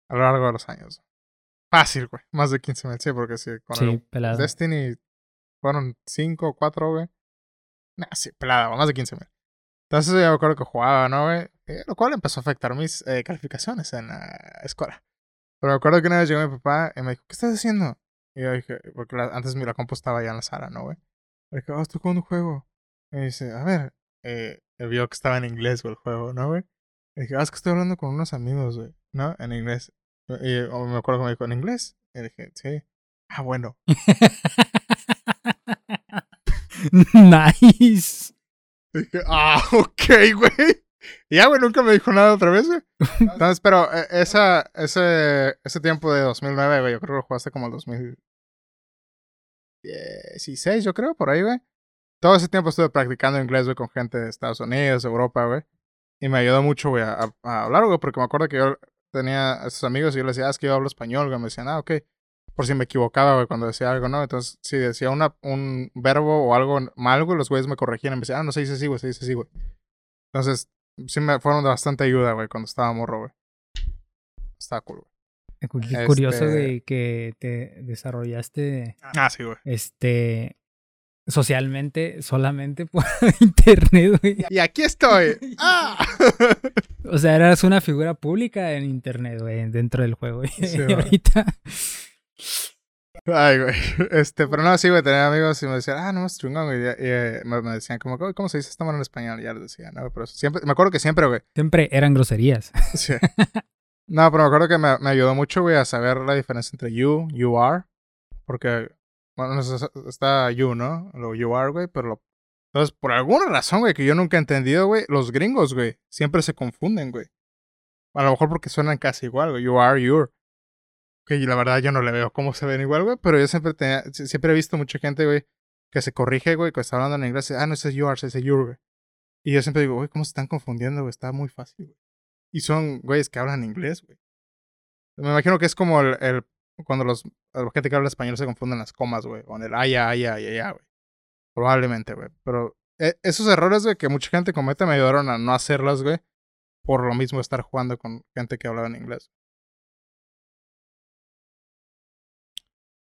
Speaker 1: A lo largo de los años. Fácil, güey. Más de 15.000, sí, porque sí, con
Speaker 2: Sí,
Speaker 1: el
Speaker 2: pelado.
Speaker 1: Destiny fueron 5 o 4, güey. Nah, sí, pelada, güey, más de 15.000. Entonces yo me acuerdo que jugaba, ¿no, güey? Eh, lo cual empezó a afectar mis eh, calificaciones en la escuela. Pero me acuerdo que una vez llegó mi papá y me dijo, ¿qué estás haciendo? Y yo dije, porque la- antes mi la compu estaba allá en la sala, ¿no, güey? Le dije, oh, estoy jugando un juego. Y dice, a ver, eh, vio que estaba en inglés, güey, el juego, ¿no, güey? Le dije, ah, es que estoy hablando con unos amigos, güey, ¿no? En inglés. Y me acuerdo que me dijo, ¿en inglés? Y dije, sí. Ah, bueno.
Speaker 2: nice.
Speaker 1: Y dije, ah, ok, güey. Y ya, güey, nunca me dijo nada otra vez, güey. Entonces, pero eh, esa, ese, ese tiempo de 2009, güey, yo creo que lo jugaste como el 2016, yo creo, por ahí, güey. Todo ese tiempo estuve practicando inglés, güey, con gente de Estados Unidos, Europa, güey. Y me ayudó mucho, güey, a, a hablar, güey, porque me acuerdo que yo tenía a esos amigos y yo les decía, ah, es que yo hablo español, güey. Me decían, ah, ok. Por si me equivocaba, güey, cuando decía algo, ¿no? Entonces, si decía una, un verbo o algo mal, güey, los güeyes me corregían y me decían, ah, no se dice así, güey, se dice así, güey. Entonces, sí me fueron de bastante ayuda, güey, cuando estaba morro, güey. Estaba cool, güey.
Speaker 2: Qué curioso,
Speaker 1: Este-
Speaker 2: güey, que te desarrollaste
Speaker 1: Ah, sí, güey.
Speaker 2: este socialmente solamente por internet, güey.
Speaker 1: Y aquí estoy. ¡Ah!
Speaker 2: O sea, eras una figura pública en internet, güey, dentro del juego.
Speaker 1: Sí,
Speaker 2: y
Speaker 1: güey.
Speaker 2: ahorita
Speaker 1: Ay, güey. Este, pero no, sí, güey, tenía amigos y me decían, ah, no, es chingón, güey. Y, y, eh, me, decían, como, "Oye, ¿cómo se dice esta mano en español? Y ya les decía, no, pero siempre, me acuerdo que siempre, güey.
Speaker 2: siempre eran groserías.
Speaker 1: Sí. No, pero me acuerdo que me, me ayudó mucho, güey, a saber la diferencia entre you, you are. Porque, bueno, está you, ¿no? Lo you are, güey, pero lo... Entonces, por alguna razón, güey, que yo nunca he entendido, güey, los gringos, güey, siempre se confunden, güey. A lo mejor porque suenan casi igual, güey. You are, you're. Que la verdad yo no le veo cómo se ven igual, güey, pero yo siempre tenía, si- siempre he visto mucha gente, güey, que se corrige, güey, que está hablando en inglés, ah, no, ese es you are, ese es you're, güey. Y yo siempre digo, güey, ¿cómo se están confundiendo, güey? Está muy fácil, güey. Y son güeyes que hablan inglés, güey. Me imagino que es como el, cuando los la gente que habla español se confunden las comas, güey. En el aya, aya, aya, aya, güey. Probablemente, güey. Pero eh, esos errores, güey, que mucha gente comete me ayudaron a no hacerlas, güey. Por lo mismo estar jugando con gente que hablaba en inglés.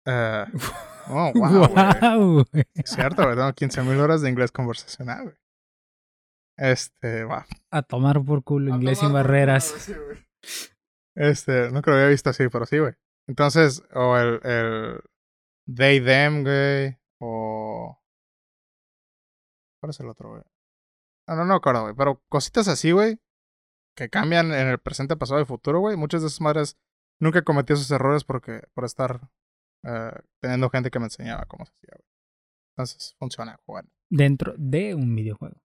Speaker 1: Eh, oh, wow, güey. Es cierto, güey. Tengo 15.000 horas de inglés conversacional, güey. Este, va.
Speaker 2: A tomar por culo inglés sin barreras.
Speaker 1: Este, nunca lo había visto así, pero sí, güey. Entonces, o el, el they, them, güey, o... ¿Cuál es el otro, güey? No, no, no acuerdo, güey. Pero cositas así, güey, que cambian en el presente, pasado y futuro, güey. Muchas de esas madres nunca cometí esos errores porque por estar eh, teniendo gente que me enseñaba cómo se hacía. Entonces, funciona jugar.
Speaker 2: Dentro de un videojuego.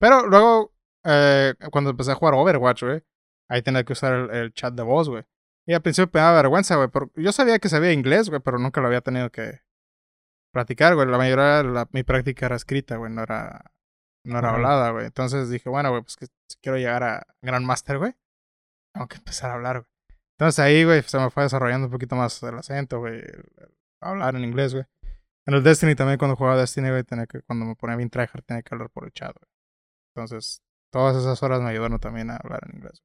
Speaker 1: Pero luego, eh, cuando empecé a jugar Overwatch, güey, ahí tenía que usar el, el chat de voz, güey. Y al principio me daba vergüenza, güey. porque Yo sabía que sabía inglés, güey, pero nunca lo había tenido que practicar, güey. La mayoría de la- mi práctica era escrita, güey, no era, no era
Speaker 2: Ajá.
Speaker 1: hablada, güey. Entonces dije, bueno, güey, pues que si quiero llegar a Grandmaster, güey, tengo que empezar a hablar, güey. Entonces ahí, güey, se me fue desarrollando un poquito más el acento, güey, hablar en inglés, güey. En el Destiny también, cuando jugaba Destiny, güey, tenía que, cuando me ponía bien tryhard, tenía que hablar por el chat, güey. Entonces, todas esas horas me ayudaron también a hablar en inglés.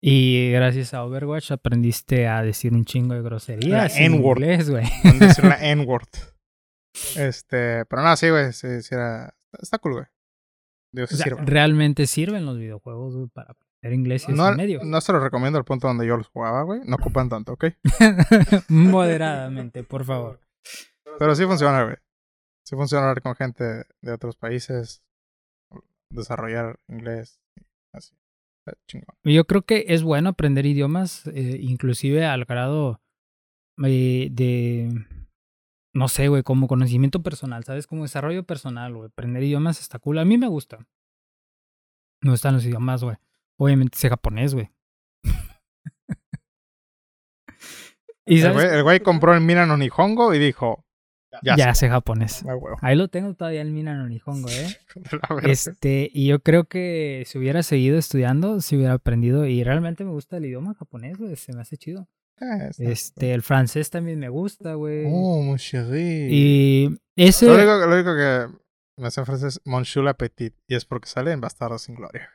Speaker 2: Y gracias a Overwatch aprendiste a decir un chingo de groserías.
Speaker 1: La
Speaker 2: en
Speaker 1: N-word.
Speaker 2: inglés, güey.
Speaker 1: Con decir la N-word. Este, pero no, sí, güey, sí, sí era, está cool, güey. Dios
Speaker 2: O sea,
Speaker 1: sirva.
Speaker 2: realmente sirven los videojuegos, güey, para aprender inglés y
Speaker 1: No,
Speaker 2: es medio.
Speaker 1: no se lo recomiendo al punto donde yo los jugaba, güey. No ocupan tanto, ¿ok?
Speaker 2: Moderadamente, por favor.
Speaker 1: Pero sí funciona, güey. Sí funciona hablar con gente de otros países. Desarrollar inglés. Así. Está chingón.
Speaker 2: Yo creo que es bueno aprender idiomas, eh, inclusive al grado eh, de, no sé, güey, como conocimiento personal, ¿sabes? Como desarrollo personal, güey. Aprender idiomas está cool. A mí me gusta. Me gustan los idiomas, güey. Obviamente sé japonés, güey. y
Speaker 1: El güey, el güey compró el Mina no Nihongo y dijo: Ya,
Speaker 2: ya,
Speaker 1: sé.
Speaker 2: japonés.
Speaker 1: Ah.
Speaker 2: Ahí lo tengo todavía el Mina no Nihongo, ¿eh? Este, y yo creo que si hubiera seguido estudiando, si hubiera aprendido, y realmente me gusta el idioma japonés, güey, se me hace chido.
Speaker 1: Eh,
Speaker 2: Este, el francés también me gusta, güey.
Speaker 1: Oh, mon chéri.
Speaker 2: y
Speaker 1: Lo
Speaker 2: ese,
Speaker 1: único, lo único que me hace en francés es Mon chou l'appétit. Y es porque sale en Bastardo sin Gloria.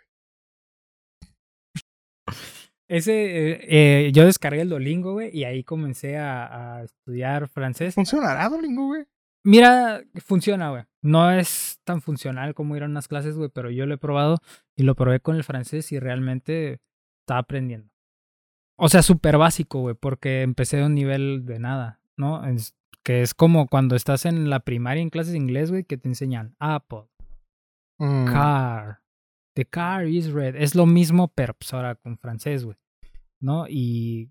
Speaker 2: Ese, eh, eh, yo descargué el Dolingo, güey, y ahí comencé a, a estudiar francés.
Speaker 1: ¿Funcionará, Dolingo, güey?
Speaker 2: Mira, funciona, güey. No es tan funcional como ir a unas clases, güey, pero yo lo he probado y lo probé con el francés y realmente estaba aprendiendo. O sea, súper básico, güey, porque empecé de un nivel de nada, ¿no? Es- que es como cuando estás en la primaria en clases de inglés, güey, que te enseñan Apple,
Speaker 1: Mm.
Speaker 2: car, the car is red. Es lo mismo, pero pues ahora con francés, güey, ¿no? Y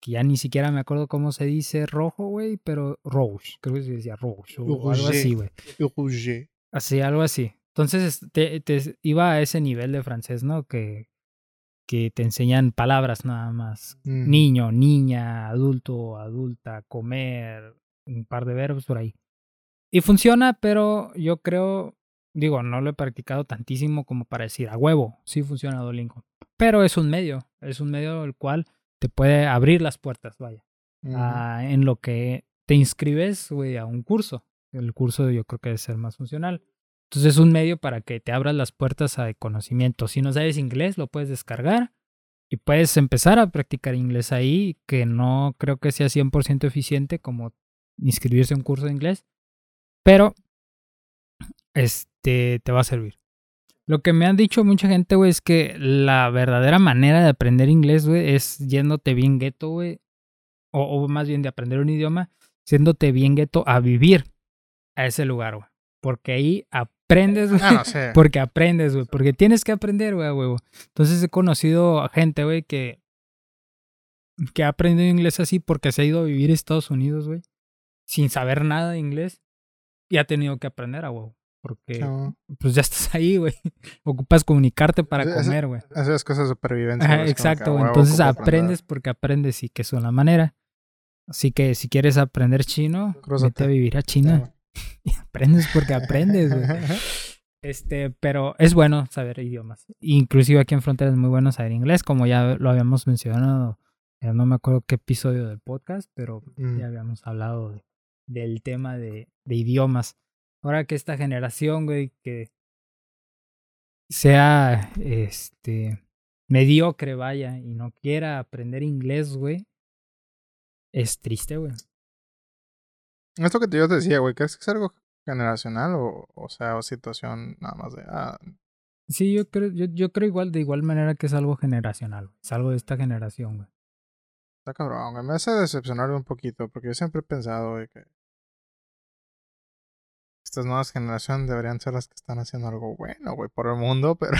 Speaker 2: que ya ni siquiera me acuerdo cómo se dice rojo, güey, pero rouge, creo que se decía rouge o algo así, güey.
Speaker 1: Rouge.
Speaker 2: Así, algo así. Entonces, te, te iba a ese nivel de francés, ¿no? Que, que te enseñan palabras nada más.
Speaker 1: Mm.
Speaker 2: Niño, niña, adulto, adulta, comer, un par de verbos por ahí. Y funciona, pero yo creo, digo, no lo he practicado tantísimo como para decir a huevo, sí funciona Duolingo. Pero es un medio, es un medio el cual te puede abrir las puertas, vaya a- en lo que te inscribes, güey, a un curso. El curso yo creo que debe ser más funcional. Entonces es un medio para que te abras las puertas a conocimiento. Si no sabes inglés, lo puedes descargar y puedes empezar a practicar inglés ahí, que no creo que sea 100% eficiente como inscribirse a un curso de inglés, pero este te va a servir. Lo que me han dicho mucha gente, güey, es que la verdadera manera de aprender inglés, güey, es yéndote bien gueto, güey, o, o más bien de aprender un idioma, siéndote bien gueto a vivir a ese lugar, güey. Porque ahí aprendes, güey.
Speaker 1: Ah, no.
Speaker 2: Porque aprendes, güey. Porque tienes que aprender, güey, huevo. Entonces he conocido a gente, güey, que, que ha aprendido inglés así porque se ha ido a vivir a Estados Unidos, güey. Sin saber nada de inglés. Y ha tenido que aprender a huevo. Porque
Speaker 1: No.
Speaker 2: pues ya estás ahí, güey. Ocupas comunicarte para comer, güey.
Speaker 1: De supervivencia.
Speaker 2: Ajá,
Speaker 1: güey, es como que a
Speaker 2: exacto, güey.
Speaker 1: huevo
Speaker 2: Entonces aprendes porque aprendes y que es una manera. Así que si quieres aprender chino, vete a vivir a China. Y aprendes porque aprendes, güey. Este, pero es bueno saber idiomas. Inclusive aquí en Frontera es muy bueno saber inglés, como ya lo habíamos mencionado. Ya no me acuerdo qué episodio del podcast, pero
Speaker 1: Mm.
Speaker 2: ya habíamos hablado de- del tema de, de idiomas. Ahora que esta generación, güey, que sea este mediocre, vaya, y no quiera aprender inglés, güey, es triste, güey.
Speaker 1: Esto que yo te decía, güey, ¿crees que es algo generacional o, o sea, o situación nada más de, ah,
Speaker 2: Sí, yo creo, yo, yo creo igual, de igual manera que es algo generacional, güey. Es algo de esta generación, güey.
Speaker 1: está cabrón, güey? Me hace decepcionar un poquito porque yo siempre he pensado, güey, que estas nuevas generaciones deberían ser las que están haciendo algo bueno, güey, por el mundo, pero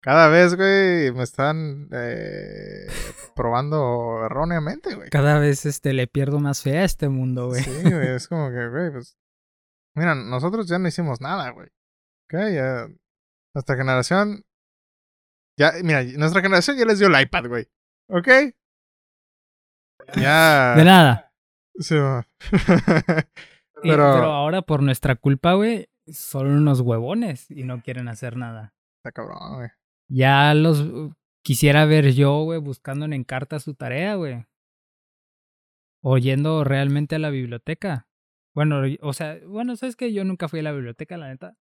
Speaker 1: cada vez, güey, me están eh, probando erróneamente, güey.
Speaker 2: Cada vez este, le pierdo más fe a este mundo, güey.
Speaker 1: Sí, güey, es como que, güey, pues. Mira, nosotros ya no hicimos nada, güey. Ok, ya. Nuestra generación. Ya, mira, nuestra generación ya les dio el iPad, güey. ¿Ok? Ya.
Speaker 2: De nada.
Speaker 1: Sí,
Speaker 2: Y- Pero... Ahora por nuestra culpa, güey, son unos huevones y no quieren hacer nada.
Speaker 1: Está cabrón, güey.
Speaker 2: Ya los uh, quisiera ver yo, güey, buscando en Encarta su tarea, güey. O yendo realmente a la biblioteca. Bueno, o sea, bueno, sabes que yo nunca fui a la biblioteca, la neta.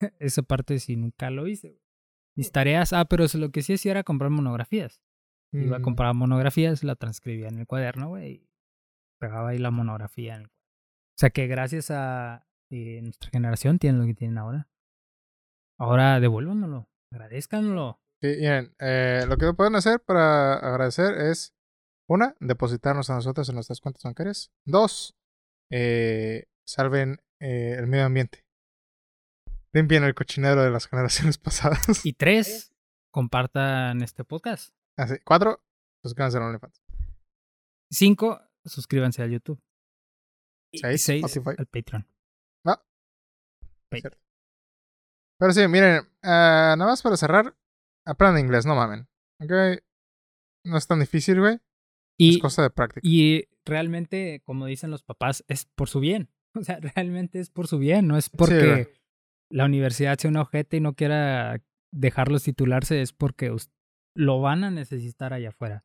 Speaker 2: Esa parte sí nunca lo hice, güey. Mis tareas, ah, pero lo que sí hacía era comprar monografías. Iba a
Speaker 1: Mm.
Speaker 2: comprar monografías, la transcribía en el cuaderno, güey, y pegaba ahí la monografía en el O sea que gracias a eh, nuestra generación tienen lo que tienen ahora. Ahora devuélvanoslo, agradezcanlo.
Speaker 1: Sí, miren, eh, lo que pueden hacer para agradecer es, una, depositarnos a nosotros en nuestras cuentas bancarias. Dos, eh, salven eh, el medio ambiente. Limpien el cochinero de las generaciones pasadas.
Speaker 2: Y tres, compartan este podcast.
Speaker 1: Así. Cuatro, suscríbanse a OnlyFans.
Speaker 2: Cinco, suscríbanse al YouTube. Y
Speaker 1: Seis,
Speaker 2: seis
Speaker 1: Spotify.
Speaker 2: al Patreon.
Speaker 1: Ah.
Speaker 2: Patreon.
Speaker 1: Pero sí, miren, ah, nada más para cerrar, aprendan inglés, no mamen. ¿Ok? No es tan difícil, güey.
Speaker 2: Y,
Speaker 1: es cosa de práctica.
Speaker 2: y realmente, como dicen los papás, es por su bien. O sea, realmente es por su bien, no es porque la universidad sea un ojete y no quiera dejarlos titularse, es porque lo van a necesitar allá afuera.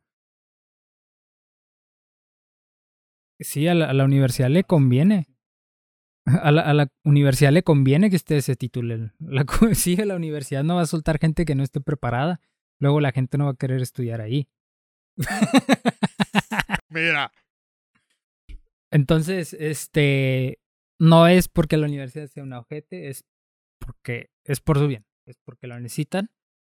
Speaker 2: Sí, a la, a la universidad le conviene. A la, a la universidad le conviene que ustedes se titulen. La, sí, a la universidad no va a soltar gente que no esté preparada. Luego la gente no va a querer estudiar ahí.
Speaker 1: Mira.
Speaker 2: Entonces, este, no es porque la universidad sea una ojete, es porque es por su bien, es porque lo necesitan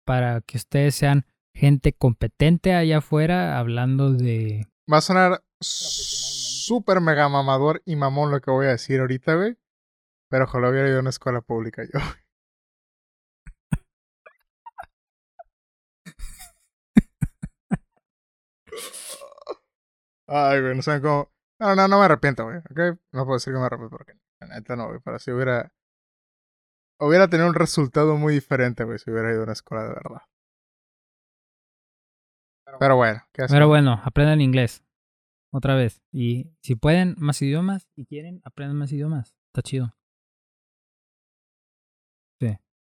Speaker 2: para que ustedes sean gente competente allá afuera hablando de...
Speaker 1: Va a sonar súper mega mamador y mamón lo que voy a decir ahorita, güey. Pero ojalá hubiera ido a una escuela pública yo. Ay, güey, no saben cómo. No, no, no me arrepiento, güey, ¿ok? No puedo decir que me arrepiento porque la neta no, güey. Pero si hubiera. Hubiera tenido un resultado muy diferente, güey, si hubiera ido a una escuela de verdad. Pero bueno, ¿qué hacer?
Speaker 2: Pero bueno, aprendan inglés. Otra vez. Y si pueden más idiomas y quieren, aprendan más idiomas. Está chido.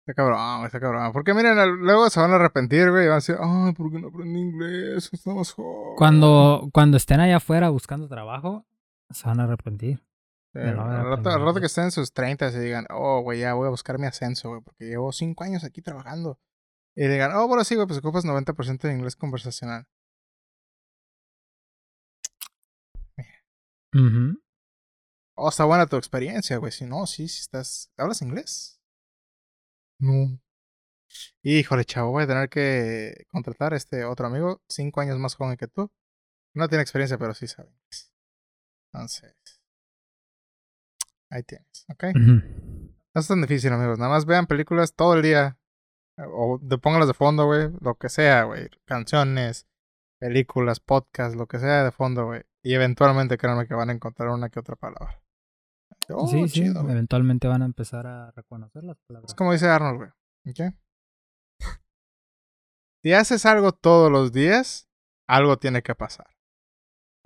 Speaker 1: Está cabrón, está cabrón. Porque miren, luego se van a arrepentir, güey. Y van a decir, ay, ¿por qué no aprendí inglés? Estamos jóvenes.
Speaker 2: Cuando, cuando estén allá afuera buscando trabajo, se van a arrepentir.
Speaker 1: Sí, al, rato, al rato que estén en sus 30 y digan, oh, güey, ya voy a buscar mi ascenso, güey, porque llevo 5 años aquí trabajando. Y digan, oh, bueno, sí, güey, pues ocupas 90% de inglés conversacional.
Speaker 2: Ujú.
Speaker 1: Oh, está buena tu experiencia, güey. Si no, sí, si estás. ¿Hablas inglés? No. Híjole, chavo, voy a tener que contratar a este otro amigo, 5 años más joven que tú. No tiene experiencia, pero sí sabe inglés. Entonces. Ahí tienes, ¿ok? No es tan difícil, amigos. Nada más vean películas todo el día. O de, pónganlas de fondo, güey. Lo que sea, güey. Canciones, películas, podcasts, lo que sea de fondo, güey. Y eventualmente créanme que van a encontrar una que otra palabra. Oh,
Speaker 2: sí, sí,
Speaker 1: chido, güey.
Speaker 2: eventualmente van a empezar a reconocer las palabras.
Speaker 1: Es como dice Arnold, güey. ¿Ok? Si haces algo todos los días, algo tiene que pasar.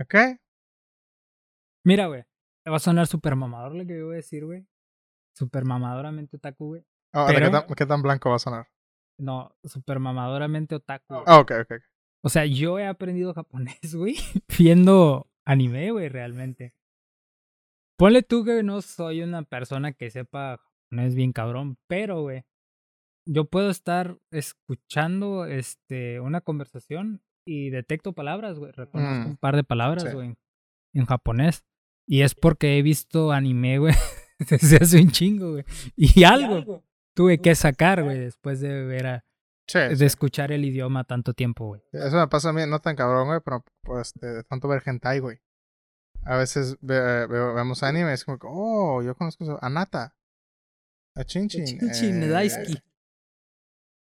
Speaker 1: ¿Ok?
Speaker 2: Mira, güey, te va a sonar súper mamador lo que yo voy a decir, güey. Súper mamadoramente otaku, güey.
Speaker 1: Ahora, ¿qué, tan, qué tan blanco va a sonar?
Speaker 2: No, súper mamadoramente otaku.
Speaker 1: Ah, ok, ok.
Speaker 2: O sea, yo he aprendido japonés, güey, viendo anime, güey, realmente. Ponle tú que no soy una persona que sepa japonés bien cabrón, pero, güey, yo puedo estar escuchando este una conversación y detecto palabras, güey. Reconozco
Speaker 1: Mm,
Speaker 2: un par de palabras,
Speaker 1: sí.
Speaker 2: güey, en japonés. Y es porque he visto anime, güey, desde hace un chingo, güey. Y algo tuve que sacar, güey, después de ver a,
Speaker 1: Sí,
Speaker 2: de
Speaker 1: sí.
Speaker 2: escuchar el idioma tanto tiempo, güey.
Speaker 1: Eso me pasa a mí, no tan cabrón, güey, pero pues de, de tanto ver hentai, güey. A veces ve- vemos anime y es como que, oh, yo conozco eso. Anata. A Chinchin.
Speaker 2: Chinchin,
Speaker 1: eh,
Speaker 2: Daisuki.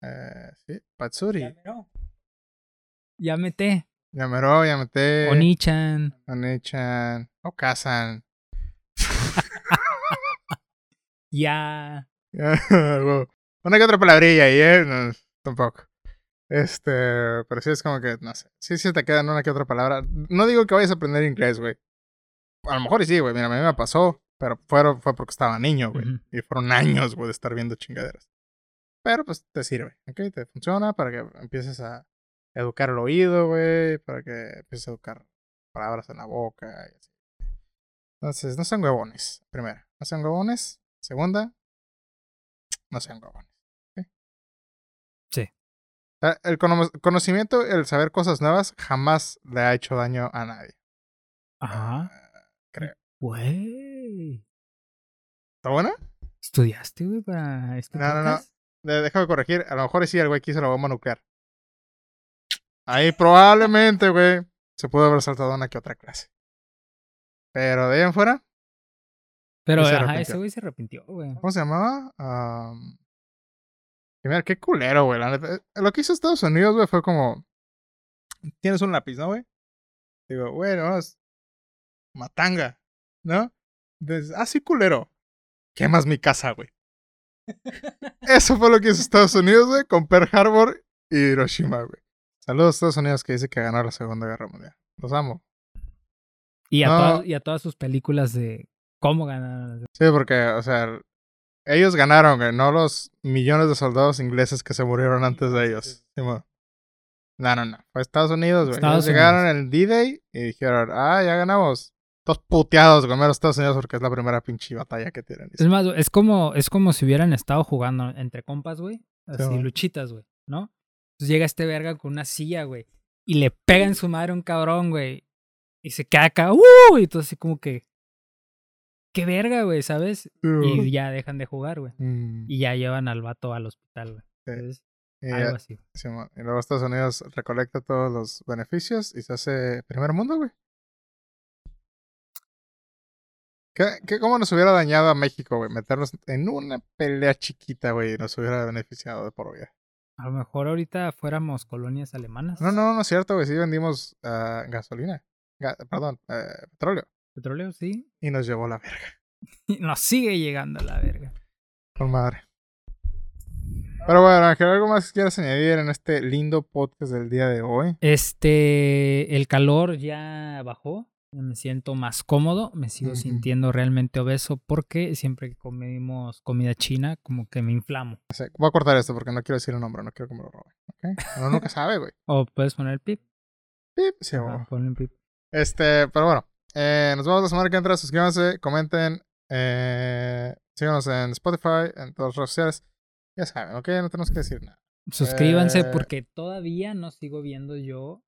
Speaker 1: eh, sí, Patsuri.
Speaker 2: Yamete,
Speaker 1: Yamero, Yamete.
Speaker 2: Oni-chan.
Speaker 1: Oni-chan. Okasan.
Speaker 2: Ya.
Speaker 1: Una que otra palabrilla ahí, ¿eh? Tampoco. Este, pero sí es como que, no sé. Sí, sí te quedan una que otra palabra. No digo que vayas a aprender inglés, güey. A lo mejor sí, güey. Mira, a mí me pasó. Pero fue, fue porque estaba niño, güey.
Speaker 2: Ujú.
Speaker 1: Y fueron años, güey, de estar viendo chingaderas. Pero pues te sirve, ¿ok? Te funciona para que empieces a educar el oído, güey. Para que empieces a educar palabras en la boca y así. Entonces, no sean huevones. Primera, no sean huevones. Segunda, no sean huevones. Sea, El cono- conocimiento, el saber cosas nuevas, jamás le ha hecho daño a nadie.
Speaker 2: Ajá.
Speaker 1: Ah, creo.
Speaker 2: Güey.
Speaker 1: ¿Está buena?
Speaker 2: ¿Estudiaste, güey, para este
Speaker 1: No, no, no.
Speaker 2: podcast?
Speaker 1: De- Déjame corregir. A lo mejor sí el güey quiso la bomba nuclear. Ahí probablemente, güey, se pudo haber saltado una que otra clase. Pero de ahí en fuera,
Speaker 2: Pero, ajá, ese güey se arrepintió, güey.
Speaker 1: ¿cómo se llamaba? Am, y mira, qué culero, güey. Eh, Lo que hizo Estados Unidos, güey, fue como... Tienes un lápiz, ¿no, güey? Digo, güey, no, es matanga, ¿no? Entonces, ah, sí, culero. Quemas mi casa, güey. Eso fue lo que hizo Estados Unidos, güey, con Pearl Harbor y Hiroshima, güey. Saludos a Estados Unidos que dice que ganó la Segunda Guerra Mundial. Los amo.
Speaker 2: Y a,
Speaker 1: No.
Speaker 2: todas, y a todas sus películas de cómo ganar.
Speaker 1: Sí, porque, o sea, ellos ganaron, güey, no los millones de soldados ingleses que se murieron antes de ellos. No, no, no. Fue Estados Unidos, güey.
Speaker 2: Estados
Speaker 1: Ellos llegaron el D-Day y dijeron, ah, ya ganamos. Todos puteados con los Estados Unidos porque es la primera pinche batalla que tienen.
Speaker 2: Es más, güey, es como, es como si hubieran estado jugando entre compas, güey. Así, luchitas, güey, ¿no? Entonces llega este verga con una silla, güey. Y le pega en su madre un cabrón, güey. Y se acá, ¡uh! Y todo así como que. ¡Qué verga, güey! ¿Sabes? Y ya dejan de jugar, güey.
Speaker 1: Mm,
Speaker 2: Y ya llevan al vato al hospital, güey. Entonces,
Speaker 1: y,
Speaker 2: algo
Speaker 1: ya-
Speaker 2: así.
Speaker 1: Y luego Estados Unidos recolecta todos los beneficios y se hace primer mundo, güey. ¿Qué, qué, ¿Cómo nos hubiera dañado a México, güey? Meternos en una pelea chiquita, güey, nos hubiera beneficiado de por vida.
Speaker 2: A lo mejor ahorita fuéramos colonias alemanas.
Speaker 1: No, no, no es cierto, güey. Sí vendimos ah, gasolina. Ga- perdón, eh, petróleo.
Speaker 2: Petróleo, sí.
Speaker 1: Y nos llevó la verga.
Speaker 2: Y nos sigue llegando a la verga.
Speaker 1: Con madre. Pero bueno, Ángel, ¿algo más que quieras añadir en este lindo podcast del día de hoy?
Speaker 2: Este, el calor ya bajó. Me siento más cómodo. Me sigo sintiendo realmente obeso porque siempre que comemos comida china, como que me inflamo.
Speaker 1: O sea, voy a cortar esto porque no quiero decir el nombre, no quiero que me lo roben. ¿Ok? Uno nunca sabe, güey.
Speaker 2: O puedes poner el pip.
Speaker 1: Pip, sí,
Speaker 2: un pip.
Speaker 1: Este, pero bueno. Eh, nos vemos la semana que entra. Suscríbanse, comenten. Eh, síganos en Spotify, en todas las redes sociales. Ya saben, ¿ok? No tenemos que decir nada.
Speaker 2: Suscríbanse
Speaker 1: Eh.
Speaker 2: porque todavía no sigo viendo yo.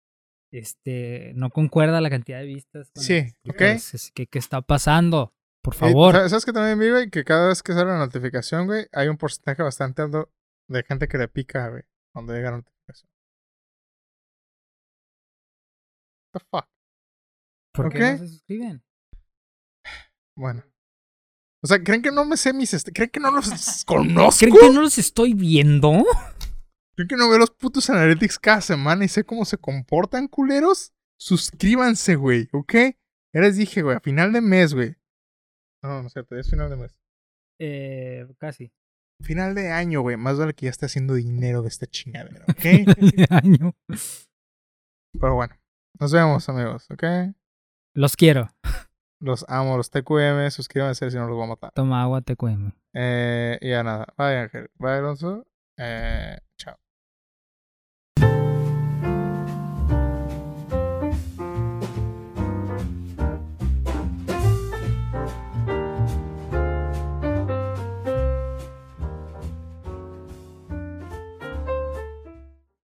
Speaker 2: Este, no concuerda la cantidad de vistas. con
Speaker 1: Sí,
Speaker 2: los
Speaker 1: ¿ok?
Speaker 2: ¿qué está pasando? Por favor.
Speaker 1: ¿sabes- ¿Sabes que también vive? Que cada vez que sale la notificación, güey, hay un porcentaje bastante alto de gente que le pica, güey, cuando llega la notificación. What the fuck?
Speaker 2: ¿Por qué
Speaker 1: ok.
Speaker 2: no se suscriben?
Speaker 1: Bueno. O sea, ¿creen que no me sé mis... est- ¿Creen que no los conozco?
Speaker 2: ¿Creen que no los estoy viendo?
Speaker 1: ¿Creen que no veo los putos analytics cada semana y sé cómo se comportan, culeros? Suscríbanse, güey, ¿ok? Ya les dije, güey, a final de mes, güey. No, no es cierto, es final de mes.
Speaker 2: Eh, casi.
Speaker 1: Final de año, güey. Más vale que ya esté haciendo dinero de esta chingadera, ¿ok?
Speaker 2: De año.
Speaker 1: Pero bueno, nos vemos, amigos, ¿ok?
Speaker 2: Los quiero.
Speaker 1: Los amo, los TQM. Suscríbanse si no los voy a matar.
Speaker 2: Toma agua, cuemo.
Speaker 1: Eh, y ya nada. Bye, Ángel. Bye, Alonso. Eh, chao.